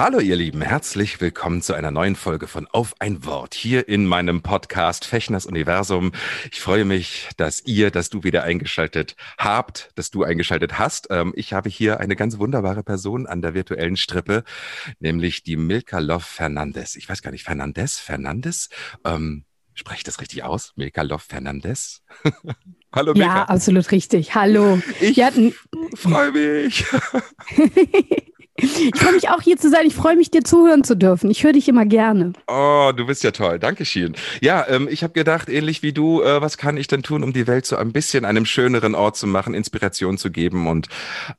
Hallo ihr Lieben, herzlich willkommen zu einer neuen Folge von Auf ein Wort hier in meinem Podcast Fechners Universum. Ich freue mich, dass ihr, dass du wieder eingeschaltet habt, dass du eingeschaltet hast. Ähm, ich habe hier eine ganz wunderbare Person an der virtuellen Strippe, nämlich die Milka Love Fernandez. Ich weiß gar nicht, Fernandez, Fernandez? Ähm, spreche ich das richtig aus? Milka Love Fernandez? Hallo Milka. Ja, absolut richtig. Hallo. Ich Ja, freue mich. ich freue mich auch hier zu sein. Ich freue mich, dir zuhören zu dürfen. Ich höre dich immer gerne. Oh, du bist ja toll. Dankeschön. Ja, ähm, ich habe gedacht, ähnlich wie du, äh, was kann ich denn tun, um die Welt so ein bisschen einem schöneren Ort zu machen, Inspiration zu geben und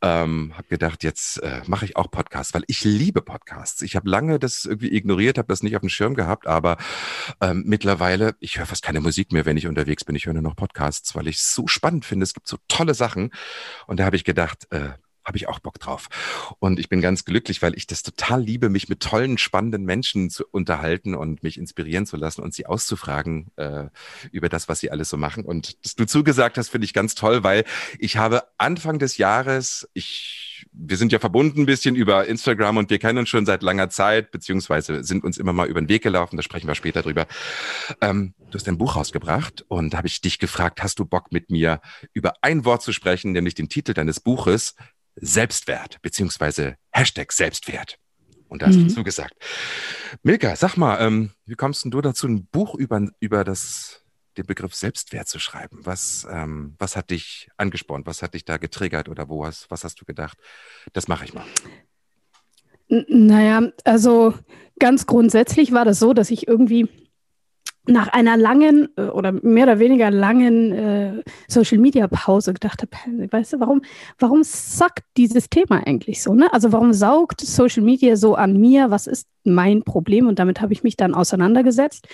ähm, habe gedacht, jetzt äh, mache ich auch Podcasts, weil ich liebe Podcasts. Ich habe lange das irgendwie ignoriert, habe das nicht auf dem Schirm gehabt, aber ähm, mittlerweile, ich höre fast keine Musik mehr, wenn ich unterwegs bin. Ich höre nur noch Podcasts, weil ich es so spannend finde. Es gibt so tolle Sachen und da habe ich gedacht, äh, habe ich auch Bock drauf. Und ich bin ganz glücklich, weil ich das total liebe, mich mit tollen, spannenden Menschen zu unterhalten und mich inspirieren zu lassen und sie auszufragen äh, über das, was sie alles so machen. Und dass du zugesagt hast, finde ich ganz toll, weil ich habe Anfang des Jahres, ich, wir sind ja verbunden ein bisschen über Instagram und wir kennen uns schon seit langer Zeit, beziehungsweise sind uns immer mal über den Weg gelaufen, da sprechen wir später drüber. Ähm, du hast ein Buch rausgebracht und da habe ich dich gefragt, hast du Bock mit mir über ein Wort zu sprechen, nämlich den Titel deines Buches, Selbstwert, beziehungsweise Hashtag Selbstwert. Und da hast Mhm. du zugesagt. Milka, sag mal, ähm, wie kommst denn du dazu, ein Buch über, über das, den Begriff Selbstwert zu schreiben? Was, ähm, was hat dich angespornt? Was hat dich da getriggert oder wo hast, was hast du gedacht? Das mache ich mal. N naja, also ganz grundsätzlich war das so, dass ich irgendwie nach einer langen äh, oder mehr oder weniger langen äh, Social Media Pause gedacht habe, weißt du, warum, warum sackt dieses Thema eigentlich so? Ne? Also warum saugt Social Media so an mir? Was ist mein Problem? Und damit habe ich mich dann auseinandergesetzt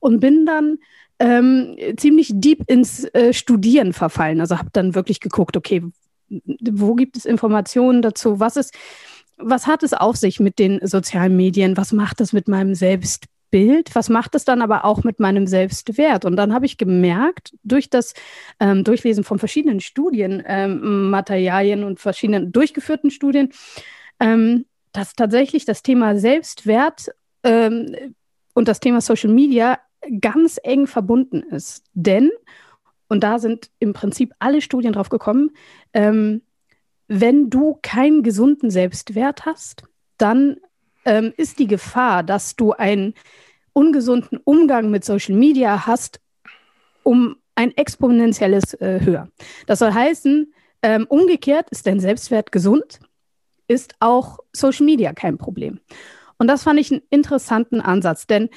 und bin dann ähm, ziemlich deep ins äh, Studieren verfallen. Also habe dann wirklich geguckt, okay, wo gibt es Informationen dazu? Was ist, was hat es auf sich mit den sozialen Medien? Was macht es mit meinem Selbstbild? Was macht es dann aber auch mit meinem Selbstwert? Und dann habe ich gemerkt, durch das ähm, Durchlesen von verschiedenen Studien, ähm, und verschiedenen durchgeführten Studien, ähm, dass tatsächlich das Thema Selbstwert ähm, und das Thema Social Media ganz eng verbunden ist. Denn, und da sind im Prinzip alle Studien drauf gekommen, ähm, wenn du keinen gesunden Selbstwert hast, dann ähm, ist die Gefahr, dass du einen ungesunden Umgang mit Social Media hast, um ein exponentielles äh, höher. Das soll heißen, ähm, umgekehrt ist dein Selbstwert gesund, ist auch Social Media kein Problem. Und das fand ich einen interessanten Ansatz, denn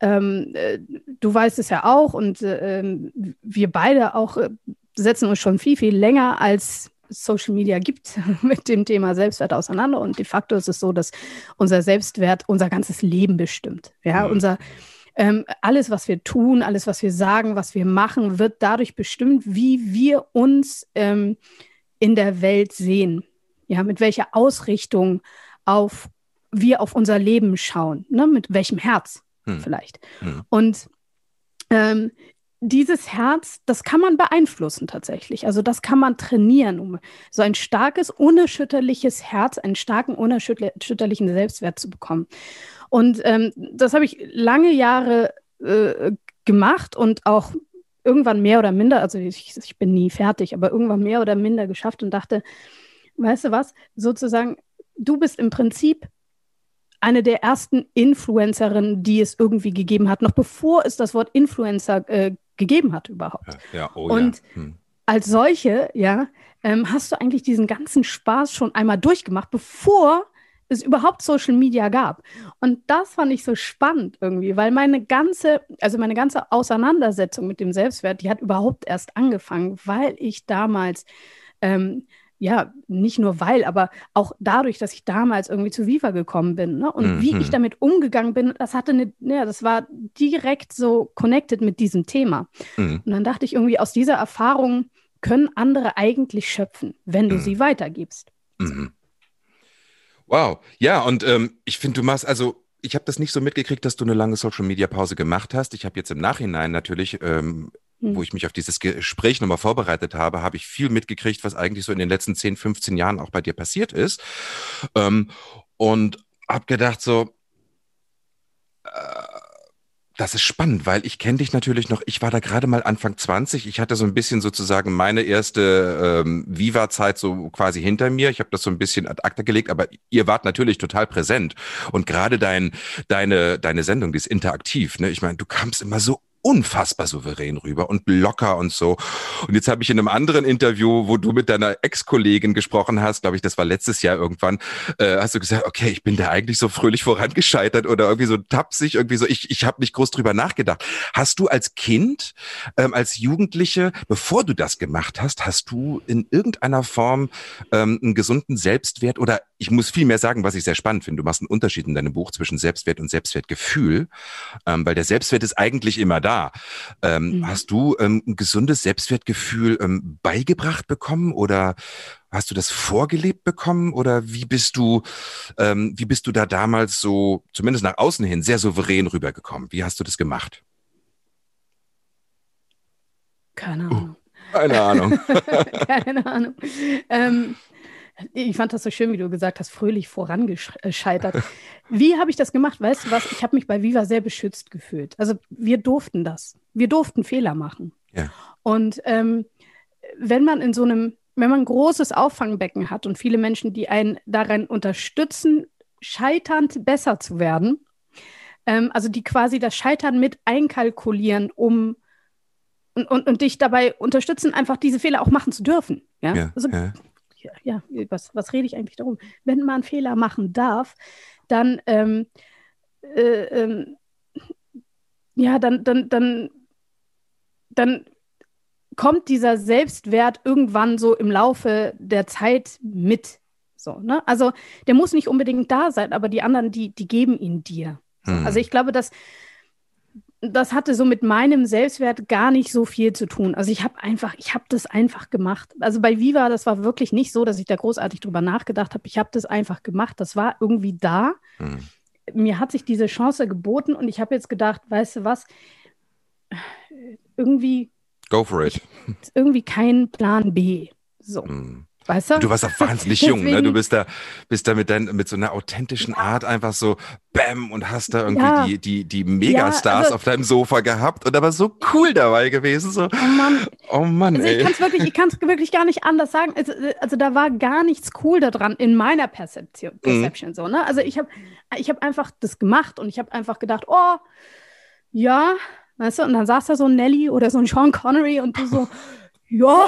ähm, äh, du weißt es ja auch und äh, ähm, wir beide auch äh, setzen uns schon viel, viel länger als Social Media gibt mit dem Thema Selbstwert auseinander. Und de facto ist es so, dass unser Selbstwert unser ganzes Leben bestimmt. Ja, Mhm. unser ähm, alles, was wir tun, alles, was wir sagen, was wir machen, wird dadurch bestimmt, wie wir uns ähm, in der Welt sehen. Ja, mit welcher Ausrichtung auf wir auf unser Leben schauen, ne? mit welchem Herz Hm. vielleicht. Hm. Und ähm, dieses Herz, das kann man beeinflussen tatsächlich. Also das kann man trainieren, um so ein starkes, unerschütterliches Herz, einen starken, unerschütterlichen Selbstwert zu bekommen. Und ähm, das habe ich lange Jahre äh, gemacht und auch irgendwann mehr oder minder, also ich, ich bin nie fertig, aber irgendwann mehr oder minder geschafft und dachte, weißt du was, sozusagen, du bist im Prinzip eine der ersten Influencerinnen, die es irgendwie gegeben hat, noch bevor es das Wort Influencer äh, gegeben hat überhaupt. Ja, oh Und ja. Hm. Als solche, ja, ähm, hast du eigentlich diesen ganzen Spaß schon einmal durchgemacht, bevor es überhaupt Social Media gab. Und das fand ich so spannend irgendwie, weil meine ganze, also meine ganze Auseinandersetzung mit dem Selbstwert, die hat überhaupt erst angefangen, weil ich damals ähm, ja, nicht nur weil, aber auch dadurch, dass ich damals irgendwie zu Viva gekommen bin ne? und mhm. wie ich damit umgegangen bin, das hatte eine, ja, das war direkt so connected mit diesem Thema. Mhm. Und dann dachte ich irgendwie, aus dieser Erfahrung können andere eigentlich schöpfen, wenn du mhm. sie weitergibst. Mhm. Wow, ja, und ähm, ich finde, du machst, also ich habe das nicht so mitgekriegt, dass du eine lange Social Media Pause gemacht hast. Ich habe jetzt im Nachhinein natürlich ähm, wo hm. ich mich auf dieses Gespräch nochmal vorbereitet habe, habe ich viel mitgekriegt, was eigentlich so in den letzten 10, 15 Jahren auch bei dir passiert ist. Ähm, und habe gedacht so, äh, das ist spannend, weil ich kenne dich natürlich noch, ich war da gerade mal Anfang 20, ich hatte so ein bisschen sozusagen meine erste ähm, Viva-Zeit so quasi hinter mir, ich habe das so ein bisschen ad acta gelegt, aber ihr wart natürlich total präsent und gerade dein, deine, deine Sendung, die ist interaktiv, ne? ich meine, du kamst immer so unfassbar souverän rüber und locker und so. Und jetzt habe ich in einem anderen Interview, wo du mit deiner Ex-Kollegin gesprochen hast, glaube ich, das war letztes Jahr irgendwann, äh, hast du gesagt, okay, ich bin da eigentlich so fröhlich vorangescheitert oder irgendwie so tapsig, irgendwie so, ich, ich habe nicht groß drüber nachgedacht. Hast du als Kind, ähm, als Jugendliche, bevor du das gemacht hast, hast du in irgendeiner Form ähm, einen gesunden Selbstwert oder ich muss viel mehr sagen, was ich sehr spannend finde. Du machst einen Unterschied in deinem Buch zwischen Selbstwert und Selbstwertgefühl, ähm, weil der Selbstwert ist eigentlich immer da. Ähm, mhm. Hast du ähm, ein gesundes Selbstwertgefühl ähm, beigebracht bekommen oder hast du das vorgelebt bekommen oder wie bist du, ähm, wie bist du da damals so, zumindest nach außen hin, sehr souverän rübergekommen? Wie hast du das gemacht? Keine Ahnung. Uh, keine Ahnung. keine Ahnung. Ich fand das so schön, wie du gesagt hast, fröhlich vorangescheitert. Wie habe ich das gemacht? Weißt du was? Ich habe mich bei Viva sehr beschützt gefühlt. Also wir durften das. Wir durften Fehler machen. Ja. Und ähm, wenn man in so einem, wenn man ein großes Auffangbecken hat und viele Menschen, die einen daran unterstützen, scheiternd besser zu werden, ähm, also die quasi das Scheitern mit einkalkulieren, um und, und, und dich dabei unterstützen, einfach diese Fehler auch machen zu dürfen. Ja, ja, also, ja ja, was, was rede ich eigentlich darum? Wenn man Fehler machen darf, dann, ähm, äh, ähm, ja, dann, dann, dann, dann kommt dieser Selbstwert irgendwann so im Laufe der Zeit mit. So, ne? Also der muss nicht unbedingt da sein, aber die anderen, die, die geben ihn dir. Hm. Also ich glaube, dass das hatte so mit meinem Selbstwert gar nicht so viel zu tun. Also ich habe einfach, ich habe das einfach gemacht. Also bei Viva, das war wirklich nicht so, dass ich da großartig drüber nachgedacht habe. Ich habe das einfach gemacht. Das war irgendwie da. Hm. Mir hat sich diese Chance geboten und ich habe jetzt gedacht, weißt du was, irgendwie. Go for it. Irgendwie kein Plan B. So. Hm. Weißt du? Du warst auch wahnsinnig jung, ne? Du bist da, bist da mit, dein, mit so einer authentischen Art einfach so Bäm und hast da irgendwie ja. die, die, die Megastars ja, also, auf deinem Sofa gehabt und aber so cool dabei gewesen. So. Oh Mann. Oh Mann, also ey. Ich kann es wirklich, ich kann's wirklich gar nicht anders sagen. Also, also da war gar nichts cool daran in meiner Perzeption. Perception mhm. so, ne? Also ich habe ich hab einfach das gemacht und ich habe einfach gedacht, oh, ja, weißt du, und dann saß da so ein Nelly oder so ein Sean Connery und du so, ja.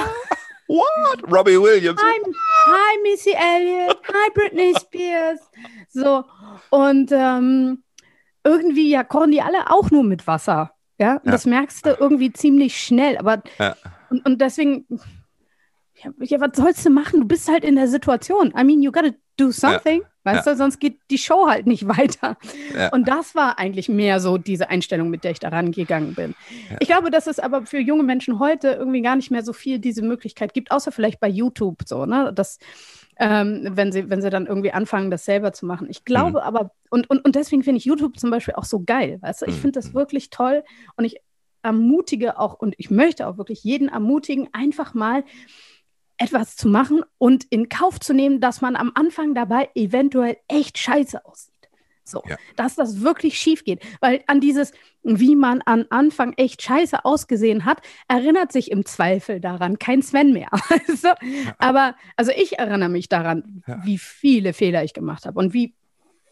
What? Robbie Williams. Hi, hi Missy Elliott. Hi, Britney Spears. So, und ähm, irgendwie ja kochen die alle auch nur mit Wasser. Ja, und ja. das merkst du irgendwie ziemlich schnell. Aber ja. und, und deswegen, ja, was sollst du machen? Du bist halt in der Situation. I mean, you gotta do something. Ja. Weißt ja. du, sonst geht die Show halt nicht weiter. Ja. Und das war eigentlich mehr so diese Einstellung, mit der ich da rangegangen bin. Ich glaube, dass es aber für junge Menschen heute irgendwie gar nicht mehr so viel diese Möglichkeit gibt, außer vielleicht bei YouTube so, ne? Das, ähm, wenn, sie, wenn sie dann irgendwie anfangen, das selber zu machen. Ich glaube mhm. aber, und, und, und deswegen finde ich YouTube zum Beispiel auch so geil, weißt du? Ich finde das mhm. wirklich toll und ich ermutige auch und ich möchte auch wirklich jeden ermutigen, einfach mal etwas zu machen und in Kauf zu nehmen, dass man am Anfang dabei eventuell echt scheiße aussieht. So, ja. dass das wirklich schief geht. Weil an dieses, wie man am Anfang echt scheiße ausgesehen hat, erinnert sich im Zweifel daran kein Sven mehr. also, ja. Aber, also ich erinnere mich daran, ja. wie viele Fehler ich gemacht habe und wie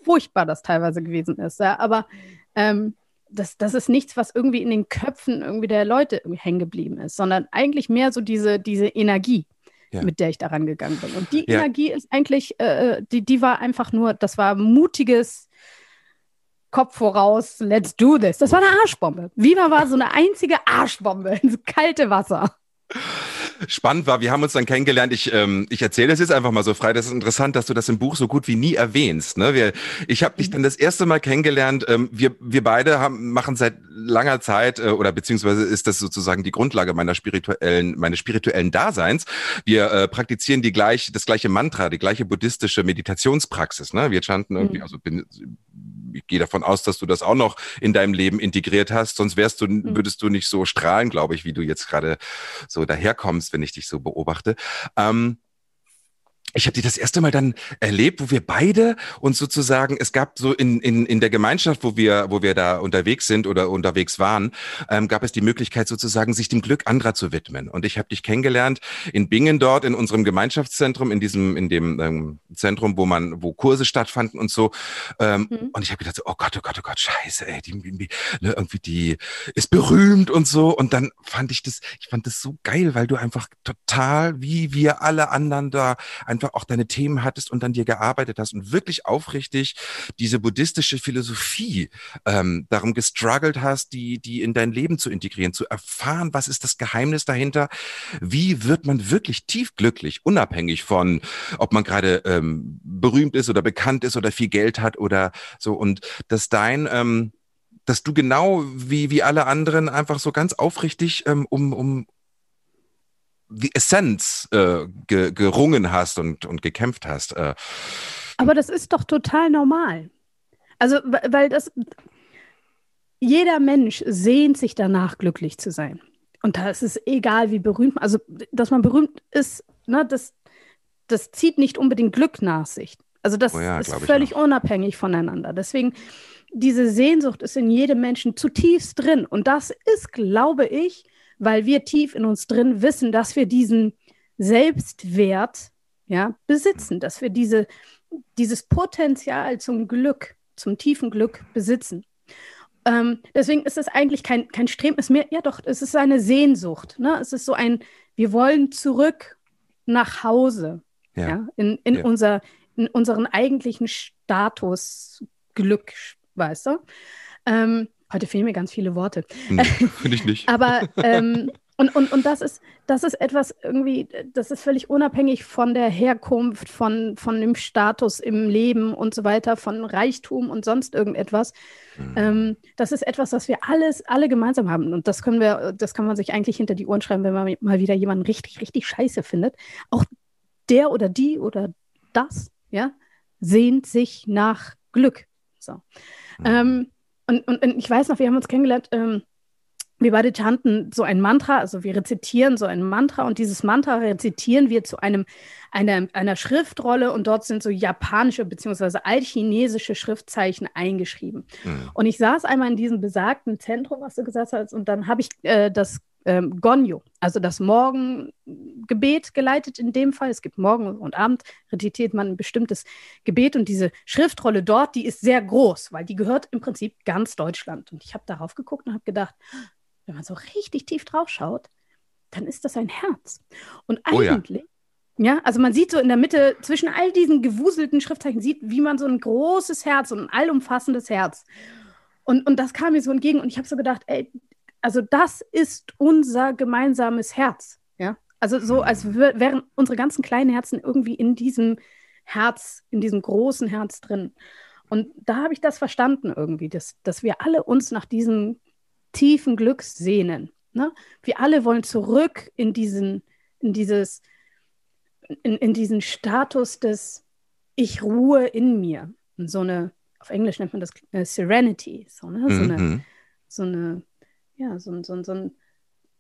furchtbar das teilweise gewesen ist. Aber ähm, das, das ist nichts, was irgendwie in den Köpfen irgendwie der Leute hängen geblieben ist, sondern eigentlich mehr so diese, diese Energie ja. mit der ich daran gegangen bin. Und die ja. Energie ist eigentlich, äh, äh, die, die war einfach nur, das war mutiges Kopf voraus, let's do this. Das war eine Arschbombe. Viva war so eine einzige Arschbombe ins kalte Wasser. Spannend war, wir haben uns dann kennengelernt. Ich, ähm, ich erzähle das jetzt einfach mal so frei. Das ist interessant, dass du das im Buch so gut wie nie erwähnst. Ne? Wir, ich habe dich dann das erste Mal kennengelernt. Ähm, wir, wir beide haben, machen seit langer Zeit äh, oder beziehungsweise ist das sozusagen die Grundlage meiner spirituellen, meines spirituellen Daseins. Wir äh, praktizieren die gleich, das gleiche Mantra, die gleiche buddhistische Meditationspraxis. Ne? Wir chanten irgendwie, mhm. also bin, ich gehe davon aus, dass du das auch noch in deinem Leben integriert hast, sonst wärst du, mhm. würdest du nicht so strahlen, glaube ich, wie du jetzt gerade so daherkommst, wenn ich dich so beobachte. Ähm, ich habe die das erste Mal dann erlebt, wo wir beide uns sozusagen, es gab so in, in, in der Gemeinschaft, wo wir, wo wir da unterwegs sind oder unterwegs waren, ähm, gab es die Möglichkeit sozusagen, sich dem Glück anderer zu widmen. Und ich habe dich kennengelernt in Bingen dort, in unserem Gemeinschaftszentrum, in diesem, in dem ähm, Zentrum, wo man, wo Kurse stattfanden und so. Ähm, mhm. Und ich habe gedacht, so, oh Gott, oh Gott, oh Gott, scheiße, ey, die, die, ne, irgendwie die ist berühmt und so. Und dann fand ich das, ich fand das so geil, weil du einfach total, wie wir alle anderen da, ein einfach auch deine Themen hattest und dann dir gearbeitet hast und wirklich aufrichtig diese buddhistische Philosophie ähm, darum gestruggelt hast, die, die in dein Leben zu integrieren, zu erfahren, was ist das Geheimnis dahinter, wie wird man wirklich tief glücklich, unabhängig von, ob man gerade ähm, berühmt ist oder bekannt ist oder viel Geld hat oder so? Und dass dein ähm, dass du genau wie, wie alle anderen einfach so ganz aufrichtig ähm, um, um, die Essenz äh, ge gerungen hast und, und gekämpft hast. Äh. Aber das ist doch total normal. Also, weil das, jeder Mensch sehnt sich danach, glücklich zu sein. Und da ist es egal, wie berühmt, also, dass man berühmt ist, ne, das, das zieht nicht unbedingt Glück nach sich. Also, das oh ja, ist völlig unabhängig voneinander. Deswegen, diese Sehnsucht ist in jedem Menschen zutiefst drin. Und das ist, glaube ich, weil wir tief in uns drin wissen, dass wir diesen Selbstwert ja, besitzen, dass wir diese, dieses Potenzial zum Glück, zum tiefen Glück besitzen. Ähm, deswegen ist es eigentlich kein, kein Streben, es ist mehr, ja doch, es ist eine Sehnsucht. Ne? Es ist so ein, wir wollen zurück nach Hause, ja, ja in, in, ja. Unser, in unseren eigentlichen Status Glück, weißt du? Ähm, Heute fehlen mir ganz viele Worte. Hm, Finde ich nicht. Aber ähm, und, und, und das ist, das ist etwas irgendwie, das ist völlig unabhängig von der Herkunft, von, von dem Status im Leben und so weiter, von Reichtum und sonst irgendetwas. Mhm. Ähm, das ist etwas, was wir alles, alle gemeinsam haben. Und das können wir, das kann man sich eigentlich hinter die Ohren schreiben, wenn man mal wieder jemanden richtig, richtig scheiße findet. Auch der oder die oder das, ja, sehnt sich nach Glück. So. Mhm. Ähm, und, und, und, ich weiß noch, wir haben uns kennengelernt, ähm, wir beide chanten so ein Mantra, also wir rezitieren so ein Mantra und dieses Mantra rezitieren wir zu einem, einer, einer Schriftrolle und dort sind so japanische bzw. altchinesische Schriftzeichen eingeschrieben. Mhm. Und ich saß einmal in diesem besagten Zentrum, was du gesagt hast, und dann habe ich äh, das ähm, Gonyo, also das Morgengebet geleitet in dem Fall. Es gibt Morgen und Abend, rezitiert man ein bestimmtes Gebet und diese Schriftrolle dort, die ist sehr groß, weil die gehört im Prinzip ganz Deutschland. Und ich habe darauf geguckt und habe gedacht, wenn man so richtig tief drauf schaut, dann ist das ein Herz. Und eigentlich, oh ja. ja. also man sieht so in der Mitte zwischen all diesen gewuselten Schriftzeichen, sieht, wie man so ein großes Herz und ein allumfassendes Herz. Und, und das kam mir so entgegen und ich habe so gedacht, ey, also das ist unser gemeinsames Herz. Ja? Also so, als wären unsere ganzen kleinen Herzen irgendwie in diesem Herz, in diesem großen Herz drin. Und da habe ich das verstanden irgendwie, dass, dass wir alle uns nach diesem tiefen Glück sehnen. Ne? Wir alle wollen zurück in diesen, in dieses, in, in diesen Status des Ich ruhe in mir. Und so eine, auf Englisch nennt man das äh, Serenity, so, ne? so, mhm. eine, so eine ja, so, so, so ein,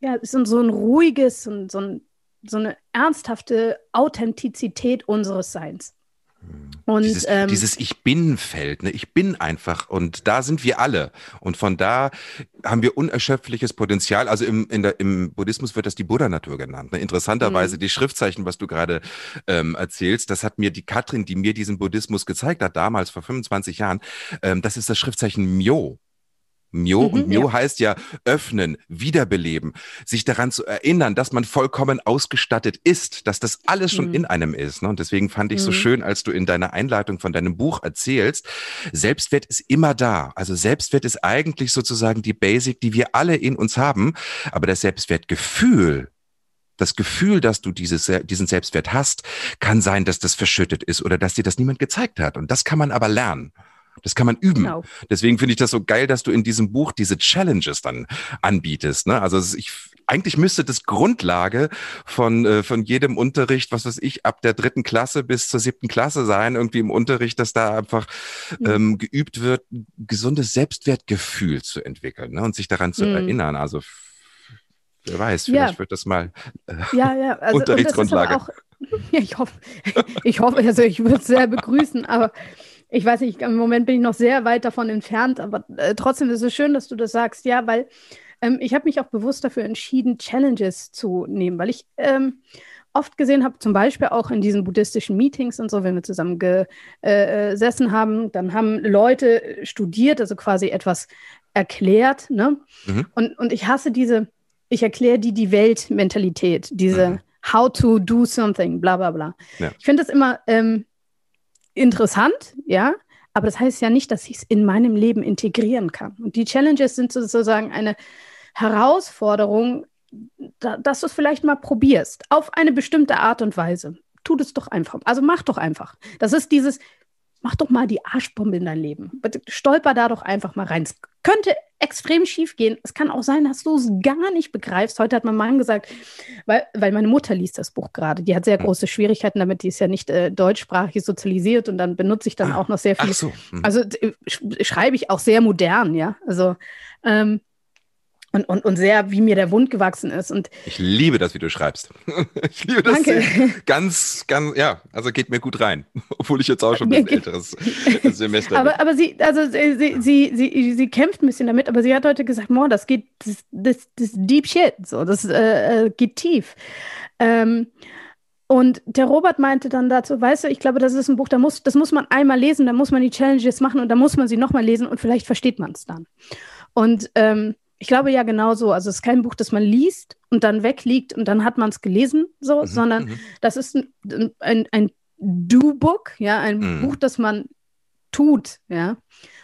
ja, so, so ein ruhiges, so, so, so eine ernsthafte Authentizität unseres Seins. Hm. Und, dieses, ähm, dieses Ich bin-Feld, ne? ich bin einfach und da sind wir alle. Und von da haben wir unerschöpfliches Potenzial. Also im, der, im Buddhismus wird das die Buddha-Natur genannt. Ne? Interessanterweise mhm. die Schriftzeichen, was du gerade ähm, erzählst, das hat mir die Katrin, die mir diesen Buddhismus gezeigt hat, damals vor 25 Jahren, ähm, das ist das Schriftzeichen Myo. Mio. Mhm, und Mio ja. heißt ja öffnen, wiederbeleben, sich daran zu erinnern, dass man vollkommen ausgestattet ist, dass das alles schon mhm. in einem ist. Ne? Und deswegen fand ich mhm. so schön, als du in deiner Einleitung von deinem Buch erzählst, Selbstwert ist immer da. Also Selbstwert ist eigentlich sozusagen die Basic, die wir alle in uns haben. Aber das Selbstwertgefühl, das Gefühl, dass du dieses, diesen Selbstwert hast, kann sein, dass das verschüttet ist oder dass dir das niemand gezeigt hat. Und das kann man aber lernen. Das kann man üben. Genau. Deswegen finde ich das so geil, dass du in diesem Buch diese Challenges dann anbietest. Ne? Also ich, eigentlich müsste das Grundlage von, äh, von jedem Unterricht, was weiß ich, ab der dritten Klasse bis zur siebten Klasse sein, irgendwie im Unterricht, dass da einfach mhm. ähm, geübt wird, gesundes Selbstwertgefühl zu entwickeln ne? und sich daran zu mhm. erinnern. Also wer weiß, vielleicht ja. wird das mal äh, ja, ja. Also, Unterrichtsgrundlage. Auch, ja, ich hoffe, ich hoffe, also ich würde es sehr begrüßen, aber ich weiß nicht, im Moment bin ich noch sehr weit davon entfernt, aber äh, trotzdem ist es schön, dass du das sagst, ja, weil ähm, ich habe mich auch bewusst dafür entschieden, Challenges zu nehmen, weil ich ähm, oft gesehen habe, zum Beispiel auch in diesen buddhistischen Meetings und so, wenn wir zusammen gesessen äh, haben, dann haben Leute studiert, also quasi etwas erklärt, ne? Mhm. Und, und ich hasse diese, ich erkläre die die Welt-Mentalität, diese mhm. How to do something, bla bla bla. Ja. Ich finde das immer ähm, interessant, ja, aber das heißt ja nicht, dass ich es in meinem Leben integrieren kann. Und die Challenges sind sozusagen eine Herausforderung, da, dass du es vielleicht mal probierst, auf eine bestimmte Art und Weise. Tu das doch einfach. Also mach doch einfach. Das ist dieses, mach doch mal die Arschbombe in dein Leben. Stolper da doch einfach mal rein. Es könnte extrem schief gehen. Es kann auch sein, dass du es gar nicht begreifst. Heute hat mein Mann gesagt, weil, weil meine Mutter liest das Buch gerade. Die hat sehr hm. große Schwierigkeiten damit. Die ist ja nicht äh, deutschsprachig sozialisiert und dann benutze ich dann ah, auch noch sehr viel. So. Hm. Also schreibe ich auch sehr modern, ja. Also ähm, und, und, und sehr, wie mir der Wund gewachsen ist. Und ich liebe das, wie du schreibst. Ich liebe das Danke. ganz, ganz, ja, also geht mir gut rein, obwohl ich jetzt auch schon ein älteres Semester aber, bin. Aber sie, also sie, sie, sie, sie, kämpft ein bisschen damit, aber sie hat heute gesagt, Moa, das geht, das, das, das Deep Shit, so, das äh, äh, geht tief. Ähm, und der Robert meinte dann dazu, weißt du, ich glaube, das ist ein Buch, da muss, das muss man einmal lesen, da muss man die Challenges machen und da muss man sie nochmal lesen und vielleicht versteht man es dann. Und ähm, ich glaube ja genauso. Also es ist kein Buch, das man liest und dann wegliegt und dann hat man es gelesen, so, mhm, sondern mhm. das ist ein, ein, ein Do-Book, ja, ein mhm. Buch, das man tut, ja,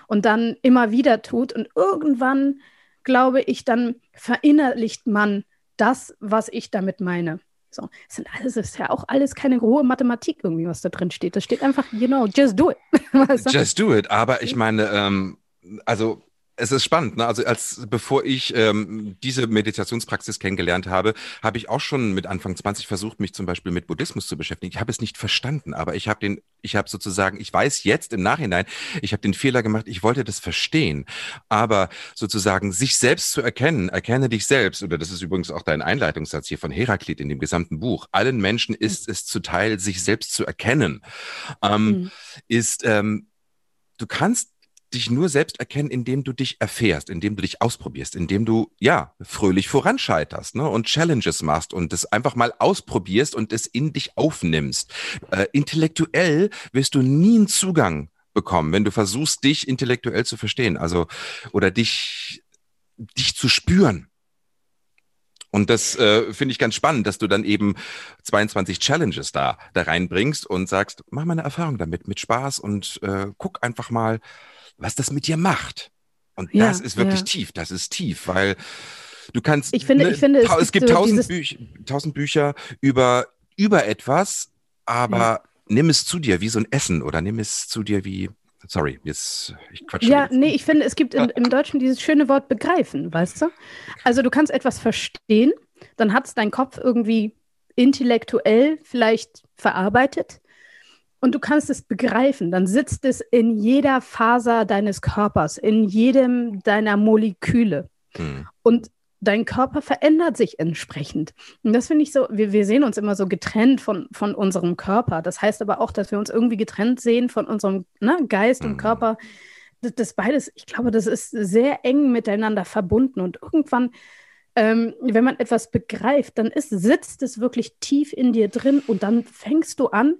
und dann immer wieder tut und irgendwann, glaube ich, dann verinnerlicht man das, was ich damit meine. So, es sind alles, es ist ja auch alles keine hohe Mathematik irgendwie, was da drin steht. Das steht einfach, you know, just do it. just do it. Aber ich meine, ähm, also es ist spannend, ne? Also als bevor ich ähm, diese Meditationspraxis kennengelernt habe, habe ich auch schon mit Anfang 20 versucht, mich zum Beispiel mit Buddhismus zu beschäftigen. Ich habe es nicht verstanden, aber ich habe den, ich habe sozusagen, ich weiß jetzt im Nachhinein, ich habe den Fehler gemacht, ich wollte das verstehen. Aber sozusagen sich selbst zu erkennen, erkenne dich selbst, oder das ist übrigens auch dein Einleitungssatz hier von Heraklit in dem gesamten Buch, allen Menschen ist es zuteil, sich selbst zu erkennen, ähm, mhm. ist, ähm, du kannst dich nur selbst erkennen, indem du dich erfährst, indem du dich ausprobierst, indem du, ja, fröhlich voranscheiterst ne, und Challenges machst und es einfach mal ausprobierst und es in dich aufnimmst. Äh, intellektuell wirst du nie einen Zugang bekommen, wenn du versuchst, dich intellektuell zu verstehen, also oder dich, dich zu spüren. Und das äh, finde ich ganz spannend, dass du dann eben 22 Challenges da, da reinbringst und sagst, mach mal eine Erfahrung damit, mit Spaß und äh, guck einfach mal, was das mit dir macht. Und ja, das ist wirklich ja. tief, das ist tief, weil du kannst. Ich finde, ne, ich finde, es, es gibt, so tausend, Büch, tausend Bücher über, über etwas, aber ja. nimm es zu dir wie so ein Essen oder nimm es zu dir wie. Sorry, jetzt ich quatsche. Ja, jetzt. nee, ich finde, es gibt im, im Deutschen dieses schöne Wort begreifen, weißt du? Also du kannst etwas verstehen, dann hat es dein Kopf irgendwie intellektuell vielleicht verarbeitet und du kannst es begreifen, dann sitzt es in jeder Faser deines Körpers, in jedem deiner Moleküle. Mhm. Und dein Körper verändert sich entsprechend. Und das finde ich so, wir, wir sehen uns immer so getrennt von, von unserem Körper. Das heißt aber auch, dass wir uns irgendwie getrennt sehen von unserem ne, Geist mhm. und Körper. Das, das, beides, ich glaube, das ist sehr eng miteinander verbunden. Und irgendwann, ähm, wenn man etwas begreift, dann ist, sitzt es wirklich tief in dir drin und dann fängst du an,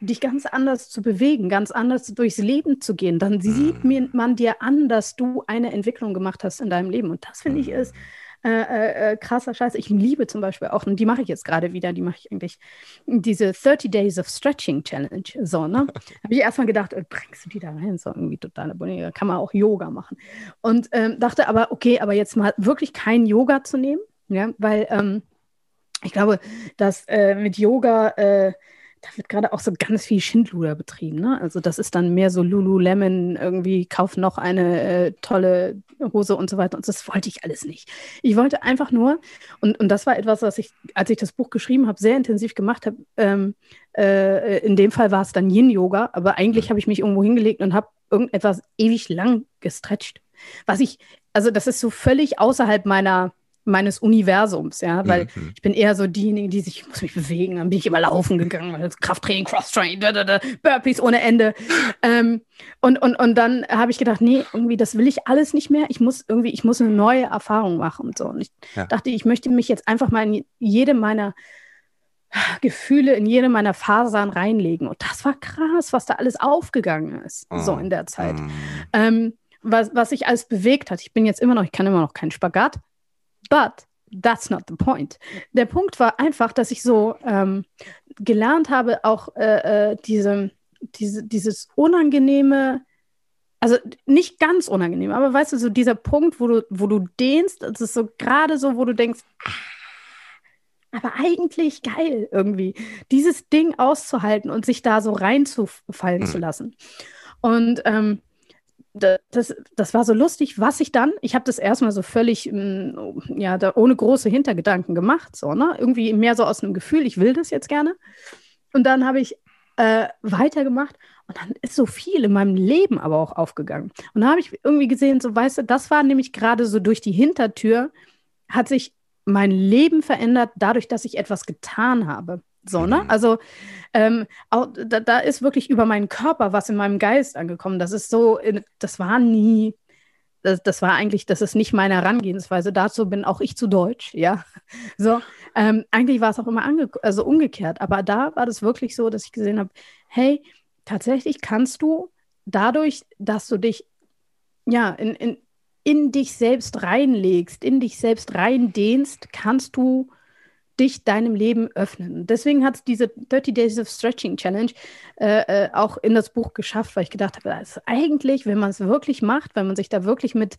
dich ganz anders zu bewegen, ganz anders durchs Leben zu gehen, dann sieht mhm. man dir an, dass du eine Entwicklung gemacht hast in deinem Leben. Und das finde ich ist äh, äh, äh, krasser Scheiß. Ich liebe zum Beispiel auch, und die mache ich jetzt gerade wieder, die mache ich eigentlich, diese 30 Days of Stretching Challenge. So, ne? Habe ich erstmal gedacht, äh, bringst du die da rein? So irgendwie total Da kann man auch Yoga machen. Und ähm, dachte aber, okay, aber jetzt mal wirklich kein Yoga zu nehmen, ja, weil ähm, ich glaube, dass äh, mit Yoga, äh, da wird gerade auch so ganz viel Schindluder betrieben. Ne? Also das ist dann mehr so Lululemon, irgendwie kauf noch eine äh, tolle Hose und so weiter. Und das wollte ich alles nicht. Ich wollte einfach nur, und, und das war etwas, was ich, als ich das Buch geschrieben habe, sehr intensiv gemacht habe. Ähm, äh, in dem Fall war es dann Yin-Yoga, aber eigentlich habe ich mich irgendwo hingelegt und habe irgendetwas ewig lang gestretcht. Was ich, also das ist so völlig außerhalb meiner meines Universums, ja, weil mhm. ich bin eher so diejenige, die sich, ich muss mich bewegen, dann bin ich immer laufen gegangen, Krafttraining, Crosstraining, Burpees ohne Ende. Ähm, und, und, und dann habe ich gedacht, nee, irgendwie, das will ich alles nicht mehr. Ich muss irgendwie, ich muss eine neue Erfahrung machen und so. Und ich ja. dachte, ich möchte mich jetzt einfach mal in jede meiner Gefühle, in jede meiner Fasern reinlegen. Und das war krass, was da alles aufgegangen ist, oh. so in der Zeit. Mm. Ähm, was, was sich alles bewegt hat. Ich bin jetzt immer noch, ich kann immer noch keinen Spagat, But that's not the point. Der Punkt war einfach, dass ich so ähm, gelernt habe, auch äh, äh, diese, diese, dieses unangenehme, also nicht ganz unangenehm, aber weißt du, so dieser Punkt, wo du, wo du dehnst, das ist so gerade so, wo du denkst, ah, aber eigentlich geil irgendwie, dieses Ding auszuhalten und sich da so reinzufallen mhm. zu lassen. Und ähm, das, das war so lustig, was ich dann, ich habe das erstmal so völlig, mm, ja, da ohne große Hintergedanken gemacht, so, ne? Irgendwie mehr so aus einem Gefühl, ich will das jetzt gerne. Und dann habe ich äh, weitergemacht und dann ist so viel in meinem Leben aber auch aufgegangen. Und da habe ich irgendwie gesehen, so, weißt du, das war nämlich gerade so durch die Hintertür, hat sich mein Leben verändert, dadurch, dass ich etwas getan habe. So, ne? Mhm. Also ähm, auch, da, da, ist wirklich über meinen Körper was in meinem Geist angekommen. Das ist so, das war nie, das, das war eigentlich, das ist nicht meine Herangehensweise. Dazu bin auch ich zu deutsch, ja. So, ähm, eigentlich war es auch immer ange also umgekehrt. Aber da war das wirklich so, dass ich gesehen habe, hey, tatsächlich kannst du dadurch, dass du dich ja in, in, in dich selbst reinlegst, in dich selbst reindehnst, kannst du dich deinem Leben öffnen. Deswegen hat es diese 30 Days of Stretching Challenge äh, äh, auch in das Buch geschafft, weil ich gedacht habe, das ist eigentlich, wenn man es wirklich macht, wenn man sich da wirklich mit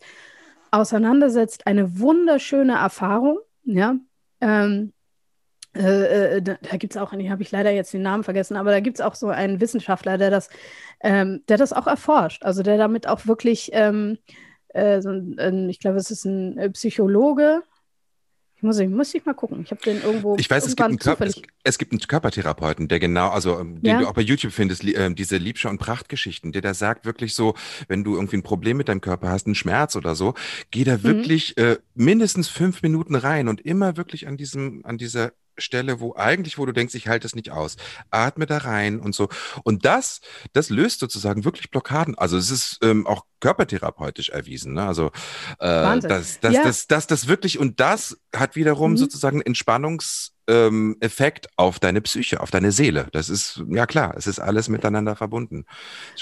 auseinandersetzt, eine wunderschöne Erfahrung. Ja, ähm, äh, äh da, gibt es auch, ich habe ich leider jetzt den Namen vergessen, aber da gibt es auch so einen Wissenschaftler, der das, ähm, der das auch erforscht, also der damit auch wirklich, ähm, äh, so ein, ich glaube, es ist ein äh, Psychologe, ich muss, ich muss ich mal gucken. Ich habe den irgendwo. Ich weiß, es gibt, einen Körper, es, es, gibt einen Körpertherapeuten, der genau, also ähm, den ja? du auch bei YouTube findest, äh, diese Liebscher und Prachtgeschichten, der da sagt wirklich so, wenn du irgendwie ein Problem mit deinem Körper hast, einen Schmerz oder so, geh da mhm. wirklich mhm. äh, mindestens fünf Minuten rein und immer wirklich an diesem, an dieser Stelle, wo eigentlich, wo du denkst, ich halte es nicht aus. Atme da rein und so. Und das, das löst sozusagen wirklich Blockaden. Also es ist ähm, auch körpertherapeutisch erwiesen. Ne? Also äh, das, das, ja. das, das, das wirklich, und das hat wiederum mhm. sozusagen Entspannungs- ähm, Effekt auf deine Psyche, auf deine Seele. Das ist, ja klar, es ist alles miteinander verbunden.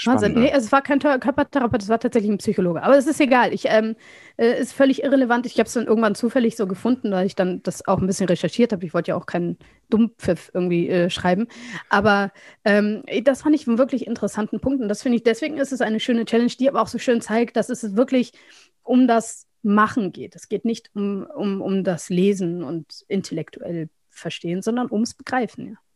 Wahnsinn. Nee, es war kein Körpertherapeut, es war tatsächlich ein Psychologe. Aber es ist egal. Ich, ähm, äh, ist völlig irrelevant. Ich habe es dann irgendwann zufällig so gefunden, weil ich dann das auch ein bisschen recherchiert habe. Ich wollte ja auch keinen Dummpfiff irgendwie äh, schreiben. Aber ähm, das fand ich einen wirklich interessanten Punkt. Und das finde ich, deswegen ist es eine schöne Challenge, die aber auch so schön zeigt, dass es wirklich um das Machen geht. Es geht nicht um, um, um das Lesen und intellektuell verstehen, sondern ums Begreifen. Ja.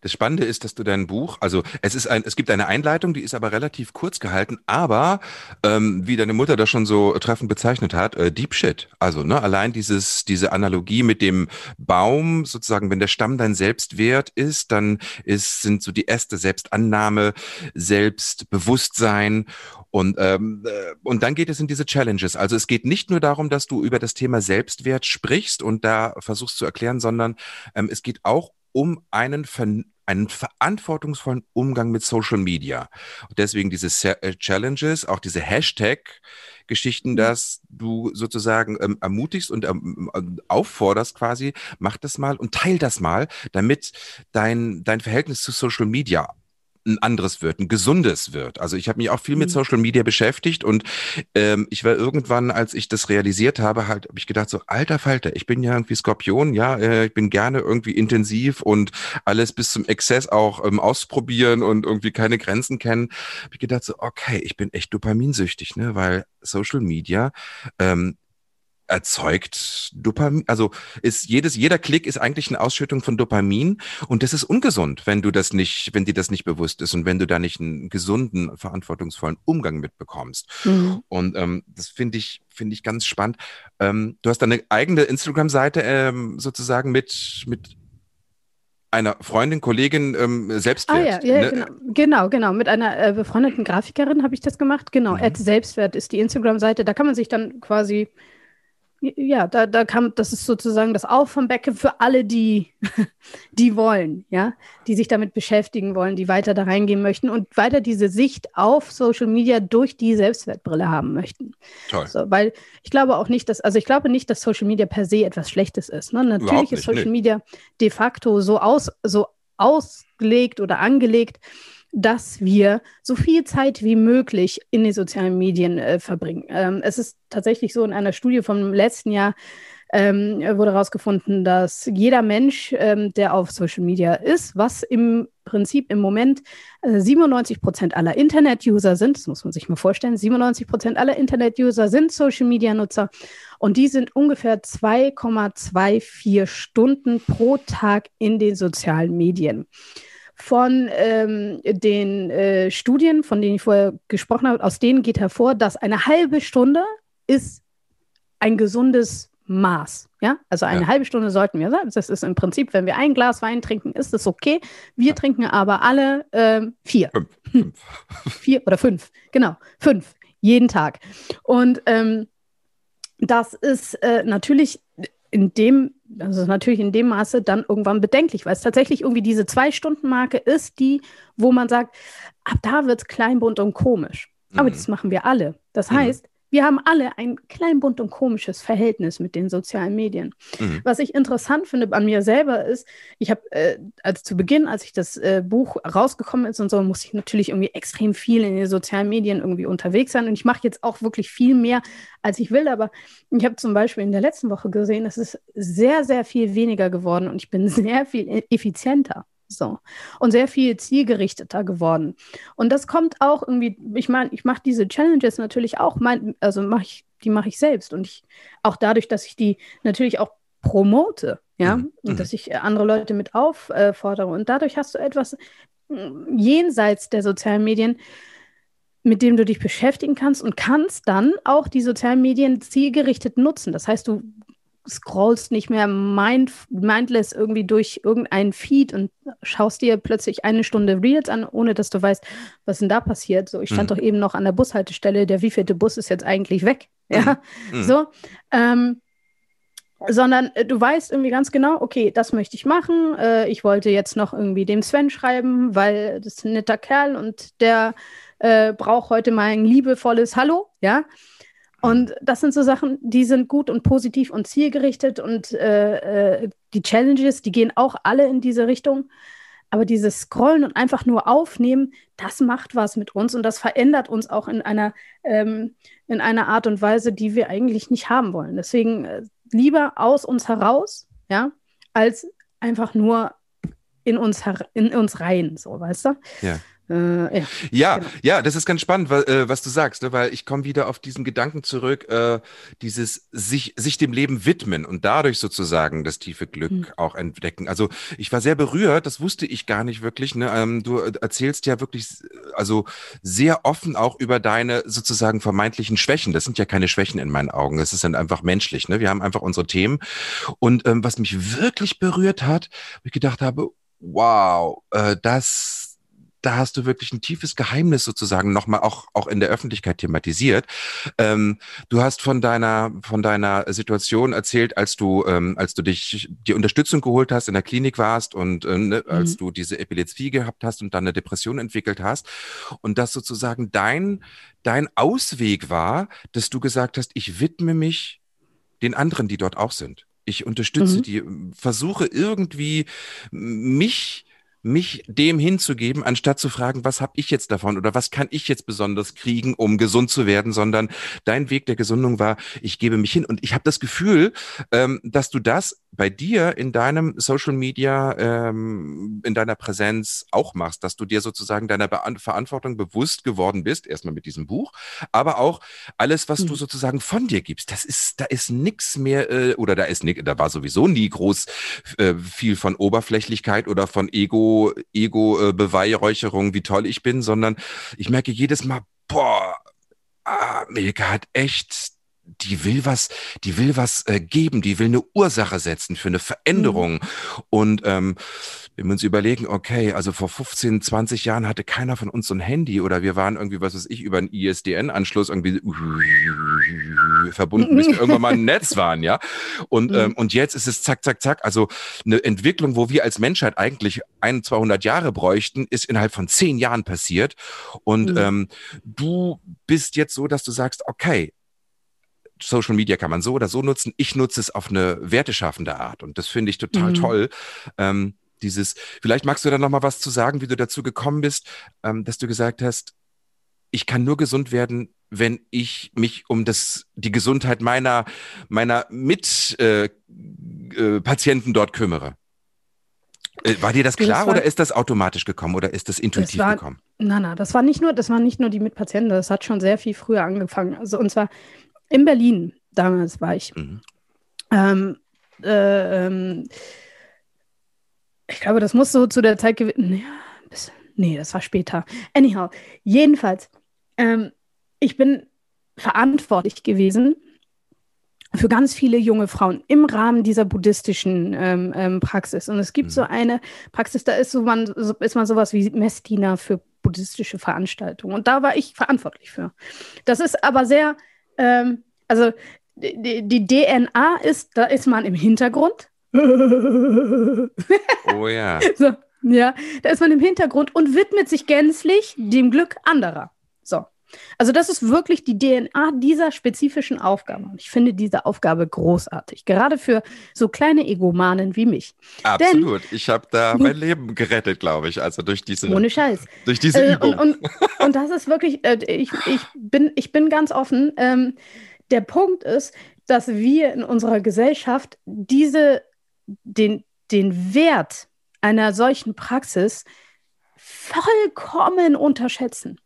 Das Spannende ist, dass du dein Buch, also es ist ein, es gibt eine Einleitung, die ist aber relativ kurz gehalten, aber ähm, wie deine Mutter das schon so treffend bezeichnet hat, äh, Deep Shit. Also ne, allein dieses, diese Analogie mit dem Baum, sozusagen, wenn der Stamm dein Selbstwert ist, dann ist, sind so die Äste Selbstannahme, Selbstbewusstsein und, ähm, äh, und dann geht es in diese Challenges. Also es geht nicht nur darum, dass du über das Thema Selbstwert sprichst und da versuchst zu erklären, sondern ähm, es geht auch um einen, einen verantwortungsvollen Umgang mit Social Media. Und deswegen diese äh, Challenges, auch diese Hashtag-Geschichten, mhm. dass du sozusagen ähm, ermutigst und ähm, auffordерst quasi, mach das mal und teil das mal, damit dein, dein Verhältnis zu Social Media ein anderes wird, ein gesundes wird. Also ich habe mich auch viel mit mhm. Social Media beschäftigt und ähm, ich war irgendwann, als ich das realisiert habe, halt, habe ich gedacht so, alter Falter, ich bin ja irgendwie Skorpion, ja, äh, ich bin gerne irgendwie intensiv und alles bis zum Exzess auch ähm, ausprobieren und irgendwie keine Grenzen kennen. Habe ich gedacht so, okay, ich bin echt dopaminsüchtig, ne, weil Social Media ähm, erzeugt Dopamin, also ist jedes, jeder Klick ist eigentlich eine Ausschüttung von Dopamin und das ist ungesund, wenn du das nicht, wenn dir das nicht bewusst ist und wenn du da nicht einen gesunden, verantwortungsvollen Umgang mitbekommst. Mhm. Und ähm, das finde ich, finde ich ganz spannend. Ähm, du hast deine eigene Instagram-Seite ähm, sozusagen mit, mit einer Freundin, Kollegin ähm, Selbstwert. Ah ja, ja ne? genau, genau, genau. Mit einer äh, befreundeten Grafikerin habe ich das gemacht. Genau, mhm. Selbstwert ist die Instagram-Seite. Da kann man sich dann quasi ja, da, da kam, das ist sozusagen das Auf vom Becken für alle, die, die wollen, ja, die sich damit beschäftigen wollen, die weiter da reingehen möchten und weiter diese Sicht auf Social Media durch die Selbstwertbrille haben möchten. Toll. So, weil ich glaube auch nicht, dass, also ich glaube nicht, dass Social Media per se etwas Schlechtes ist. Ne? Natürlich ist Social nee. Media de facto so aus, so ausgelegt oder angelegt, dass wir so viel Zeit wie möglich in den sozialen Medien äh, verbringen. Ähm, es ist tatsächlich so, in einer Studie vom letzten Jahr ähm, wurde herausgefunden, dass jeder Mensch, ähm, der auf Social Media ist, was im Prinzip im Moment äh, 97 Prozent aller Internet-User sind, das muss man sich mal vorstellen, 97 Prozent aller Internet-User sind Social-Media-Nutzer und die sind ungefähr 2,24 Stunden pro Tag in den sozialen Medien von ähm, den äh, Studien, von denen ich vorher gesprochen habe, aus denen geht hervor, dass eine halbe Stunde ist ein gesundes Maß. Ja, also eine ja. halbe Stunde sollten wir sein. Das ist im Prinzip, wenn wir ein Glas Wein trinken, ist das okay. Wir ja. trinken aber alle ähm, vier. Fünf. fünf. vier oder fünf. Genau, fünf. Jeden Tag. Und ähm, das ist äh, natürlich in dem, also natürlich in dem Maße dann irgendwann bedenklich, weil es tatsächlich irgendwie diese Zwei-Stunden-Marke ist, die, wo man sagt, ab da wird es klein, bunt und komisch. Aber mhm. das machen wir alle. Das mhm. heißt, wir haben alle ein klein bunt und komisches Verhältnis mit den sozialen Medien. Mhm. Was ich interessant finde an mir selber ist, ich habe äh, als zu Beginn, als ich das äh, Buch rausgekommen ist und so, musste ich natürlich irgendwie extrem viel in den sozialen Medien irgendwie unterwegs sein. Und ich mache jetzt auch wirklich viel mehr, als ich will. Aber ich habe zum Beispiel in der letzten Woche gesehen, es ist sehr, sehr viel weniger geworden und ich bin sehr viel e-, effizienter. So. Und sehr viel zielgerichteter geworden. Und das kommt auch irgendwie, ich meine, ich mache diese Challenges natürlich auch, mein, also mache ich, die mache ich selbst. Und ich, auch dadurch, dass ich die natürlich auch promote, ja, mhm. und dass mhm. ich andere Leute mit auffordere. und dadurch hast du etwas mm, jenseits der sozialen Medien, mit dem du dich beschäftigen kannst und kannst dann auch die sozialen Medien zielgerichtet nutzen. Das heißt, du scrollst nicht mehr mind, mindless irgendwie durch irgendeinen Feed und schaust dir plötzlich eine Stunde Reels an, ohne dass du weißt, was denn da passiert. So, ich stand mhm. doch eben noch an der Bushaltestelle, der wievielte Bus ist jetzt eigentlich weg? Ja, mhm. so. Ähm, sondern äh, du weißt irgendwie ganz genau, okay, das möchte ich machen. Äh, ich wollte jetzt noch irgendwie dem Sven schreiben, weil das ist ein netter Kerl und der äh, braucht heute mal ein liebevolles Hallo, ja. Und das sind so Sachen, die sind gut und positiv und zielgerichtet und äh, äh, die Challenges, die gehen auch alle in diese Richtung. Aber dieses Scrollen und einfach nur aufnehmen, das macht was mit uns und das verändert uns auch in einer, ähm, in einer Art und Weise, die wir eigentlich nicht haben wollen. Deswegen äh, lieber aus uns heraus, ja, als einfach nur in uns, in uns rein, so, weißt du? Ja. Äh, ja, ja, genau. ja, das ist ganz spannend, was, äh, was du sagst, ne? weil ich komme wieder auf diesen Gedanken zurück, äh, dieses sich, sich dem Leben widmen und dadurch sozusagen das tiefe Glück mhm. auch entdecken. Also ich war sehr berührt, das wusste ich gar nicht wirklich. Ne? Ähm, du erzählst ja wirklich, also sehr offen auch über deine sozusagen vermeintlichen Schwächen. Das sind ja keine Schwächen in meinen Augen, es ist dann einfach menschlich. Ne? Wir haben einfach unsere Themen. Und ähm, was mich wirklich berührt hat, wo ich gedacht habe, wow, äh, das da hast du wirklich ein tiefes Geheimnis sozusagen nochmal auch, auch in der Öffentlichkeit thematisiert. Ähm, du hast von deiner, von deiner Situation erzählt, als du, ähm, als du dich die Unterstützung geholt hast, in der Klinik warst und ähm, ne, mhm. als du diese Epilepsie gehabt hast und dann eine Depression entwickelt hast. Und dass sozusagen dein, dein Ausweg war, dass du gesagt hast, ich widme mich den anderen, die dort auch sind. Ich unterstütze mhm. die, versuche irgendwie mich mich dem hinzugeben, anstatt zu fragen, was habe ich jetzt davon oder was kann ich jetzt besonders kriegen, um gesund zu werden, sondern dein Weg der Gesundung war, ich gebe mich hin. Und ich habe das Gefühl, ähm, dass du das bei dir in deinem Social Media, ähm, in deiner Präsenz auch machst, dass du dir sozusagen deiner Be Verantwortung bewusst geworden bist, erstmal mit diesem Buch, aber auch alles, was mhm. du sozusagen von dir gibst. Das ist, da ist nichts mehr, äh, oder da ist da war sowieso nie groß äh, viel von Oberflächlichkeit oder von Ego, Ego-Beweihräucherung, äh, wie toll ich bin, sondern ich merke jedes Mal, boah, ah, Milka hat echt die will was, die will was äh, geben, die will eine Ursache setzen für eine Veränderung. Mhm. Und ähm, wenn wir uns überlegen, okay, also vor 15, 20 Jahren hatte keiner von uns so ein Handy oder wir waren irgendwie, was weiß ich, über einen ISDN-Anschluss irgendwie verbunden, bis wir irgendwann mal im Netz waren, ja. Und, mhm. ähm, und jetzt ist es zack, zack, zack. Also eine Entwicklung, wo wir als Menschheit eigentlich ein, 200 Jahre bräuchten, ist innerhalb von zehn Jahren passiert. Und mhm. ähm, du bist jetzt so, dass du sagst, okay, Social Media kann man so oder so nutzen. Ich nutze es auf eine werteschaffende Art und das finde ich total mhm. toll. Ähm, dieses, vielleicht magst du da noch mal was zu sagen, wie du dazu gekommen bist, ähm, dass du gesagt hast, ich kann nur gesund werden, wenn ich mich um das, die Gesundheit meiner, meiner Mitpatienten äh, äh, dort kümmere. Äh, war dir das klar das war, oder ist das automatisch gekommen oder ist das intuitiv das war, gekommen? Nein, nein, das war nicht nur, das war nicht nur die Mitpatienten, das hat schon sehr viel früher angefangen. Also und zwar in Berlin, damals war ich. Mhm. Ähm, äh, ähm, ich glaube, das muss so zu der Zeit gewesen. Ja, nee, das war später. Anyhow, jedenfalls, ähm, ich bin verantwortlich gewesen für ganz viele junge Frauen im Rahmen dieser buddhistischen ähm, ähm, Praxis. Und es gibt mhm. so eine Praxis, da ist, so man, so, ist man sowas wie Messdiener für buddhistische Veranstaltungen. Und da war ich verantwortlich für. Das ist aber sehr ähm, also die, die, DNA ist, da ist man im Hintergrund. Oh ja. So, ja, da ist man im Hintergrund und widmet sich gänzlich dem Glück anderer. So. Also das ist wirklich die DNA dieser spezifischen Aufgabe. Und ich finde diese Aufgabe großartig, gerade für so kleine Egomanen wie mich. Absolut. Denn, ich habe da mein Leben gerettet, glaube ich, also durch diese Ohne Scheiß. Durch diese äh, Übung. Und, und, und, das ist wirklich, äh, ich, ich, bin, ich bin ganz offen. Ähm, der Punkt ist, dass wir in unserer Gesellschaft diese, den, den Wert einer solchen Praxis vollkommen unterschätzen.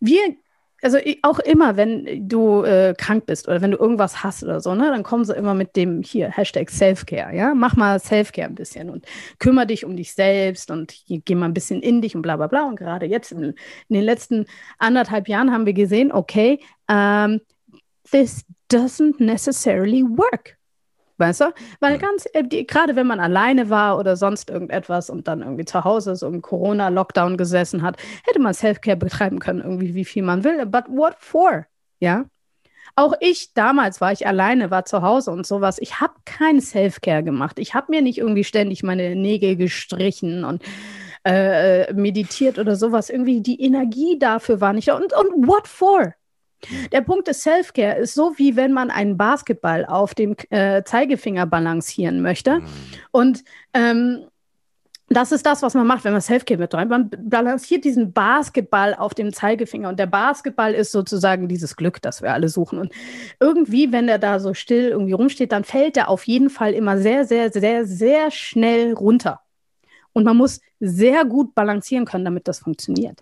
Wir, also auch immer, wenn du äh, krank bist oder wenn du irgendwas hast oder so, ne, dann kommen sie immer mit dem hier, Hashtag Selfcare, ja, mach mal Selfcare ein bisschen und kümmere dich um dich selbst und geh mal ein bisschen in dich und bla bla bla. Und gerade jetzt in, in den letzten anderthalb Jahren haben wir gesehen, okay, ähm, this doesn't necessarily work. Weißt du? Weil ja. ganz, äh, gerade wenn man alleine war oder sonst irgendetwas und dann irgendwie zu Hause so im Corona-Lockdown gesessen hat, hätte man Self-Care betreiben können, irgendwie wie viel man will. But what for? Ja. Auch ich, damals war ich alleine, war zu Hause und sowas. Ich habe kein Self-Care gemacht. Ich habe mir nicht irgendwie ständig meine Nägel gestrichen und äh, meditiert oder sowas. Irgendwie die Energie dafür war nicht da. Und, und what for? Der Punkt des Self-Care ist so, wie wenn man einen Basketball auf dem äh, Zeigefinger balancieren möchte. Mhm. Und ähm, das ist das, was man macht, wenn man Self-Care betreibt. Man balanciert diesen Basketball auf dem Zeigefinger und der Basketball ist sozusagen dieses Glück, das wir alle suchen. Und irgendwie, wenn der da so still irgendwie rumsteht, dann fällt der auf jeden Fall immer sehr, sehr, sehr, sehr schnell runter. Und man muss sehr gut balancieren können, damit das funktioniert.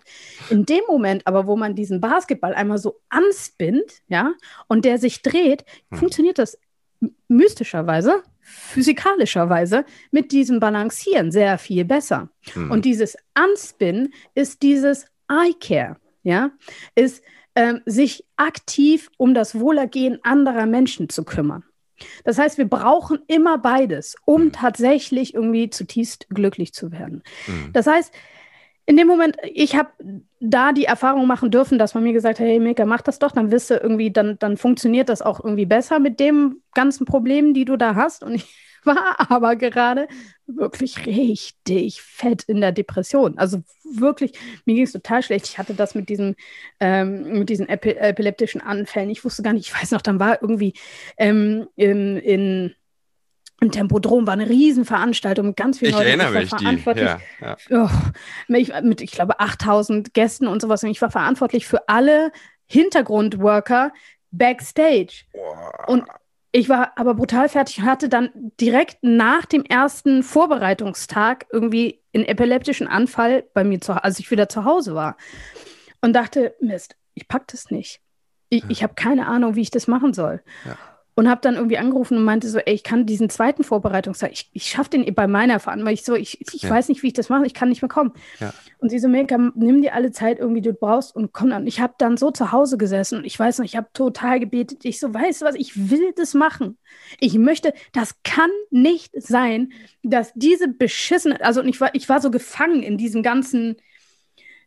In dem Moment aber, wo man diesen Basketball einmal so anspinnt, ja, und der sich dreht, hm. funktioniert das mystischerweise, physikalischerweise mit diesem Balancieren sehr viel besser. Hm. Und dieses Anspin ist dieses Eye Care, ja, ist ähm, sich aktiv um das Wohlergehen anderer Menschen zu kümmern. Das heißt, wir brauchen immer beides, um mhm. tatsächlich irgendwie zutiefst glücklich zu werden. Mhm. Das heißt, in dem Moment, ich habe da die Erfahrung machen dürfen, dass man mir gesagt hat, hey Mika, mach das doch, dann wirst du irgendwie, dann, dann funktioniert das auch irgendwie besser mit dem ganzen Problem, die du da hast. Und ich war aber gerade wirklich richtig fett in der Depression. Also wirklich, mir ging es total schlecht. Ich hatte das mit diesem, ähm, mit diesen epi epileptischen Anfällen. Ich wusste gar nicht, ich weiß noch, dann war irgendwie ähm, in, in Im Tempodrom war eine Riesenveranstaltung mit ganz vielen Ich Leuten. erinnere war mich, die. verantwortlich Ja, ja. oh, ich, mit, ich glaube, 8000 Gästen und sowas. Und ich war verantwortlich für alle Hintergrundworker backstage. Und ich war aber brutal fertig und hatte dann direkt nach dem ersten Vorbereitungstag irgendwie einen epileptischen Anfall bei mir, zu, als ich wieder zu Hause war. Und dachte, Mist, ich pack das nicht. Ich, ich habe keine Ahnung, wie ich das machen soll. Ja. Und habe dann irgendwie angerufen und meinte so, ey, ich kann diesen zweiten Vorbereitungstag, ich, ich schaffe den bei meiner Veran, weil ich so, ich, ich Ja. weiß nicht, wie ich das mache, ich kann nicht mehr kommen. Ja. Und sie so, Milka, nimm dir alle Zeit irgendwie, du brauchst und komm dann. Ich habe dann so zu Hause gesessen und ich weiß noch, ich habe total gebetet. Ich so, weißt du was, ich will das machen. Ich möchte, das kann nicht sein, dass diese beschissene, also ich war, ich war so gefangen in diesem ganzen,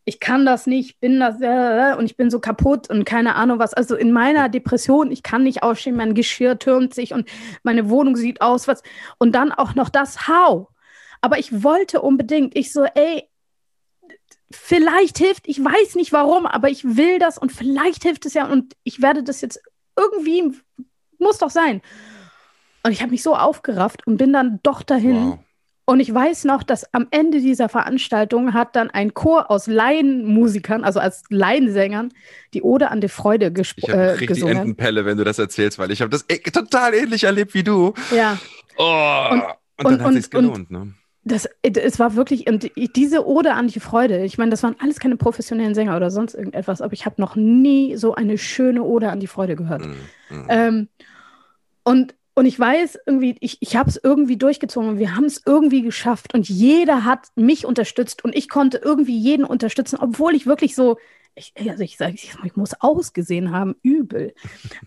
ich kann das nicht, bin das, äh, und ich bin so kaputt und keine Ahnung was. Also in meiner Depression, ich kann nicht aufstehen, mein Geschirr türmt sich und meine Wohnung sieht aus, was. Und dann auch noch das How. Aber ich wollte unbedingt, ich so, ey, vielleicht hilft, ich weiß nicht warum, aber ich will das und vielleicht hilft es ja und ich werde das jetzt irgendwie, muss doch sein. Und ich habe mich so aufgerafft und bin dann doch dahin. Wow. Und ich weiß noch, dass am Ende dieser Veranstaltung hat dann ein Chor aus Laienmusikern, also als Laiensängern, die Ode an die Freude Ich gespro- habe äh, richtig gesungen. Entenpelle, wenn du das erzählst, weil ich habe das e total ähnlich erlebt wie du. Ja, Oh, und, und- dann hat und- sich's und- gelohnt, ne? das, es war wirklich, und diese Ode an die Freude, ich meine, das waren alles keine professionellen Sänger oder sonst irgendetwas, aber ich habe noch nie so eine schöne Ode an die Freude gehört. Mm, mm. Ähm, und, und ich weiß irgendwie, ich, ich habe es irgendwie durchgezogen und wir haben es irgendwie geschafft und jeder hat mich unterstützt und ich konnte irgendwie jeden unterstützen, obwohl ich wirklich so, ich, also ich sage, ich, ich muss ausgesehen haben, übel.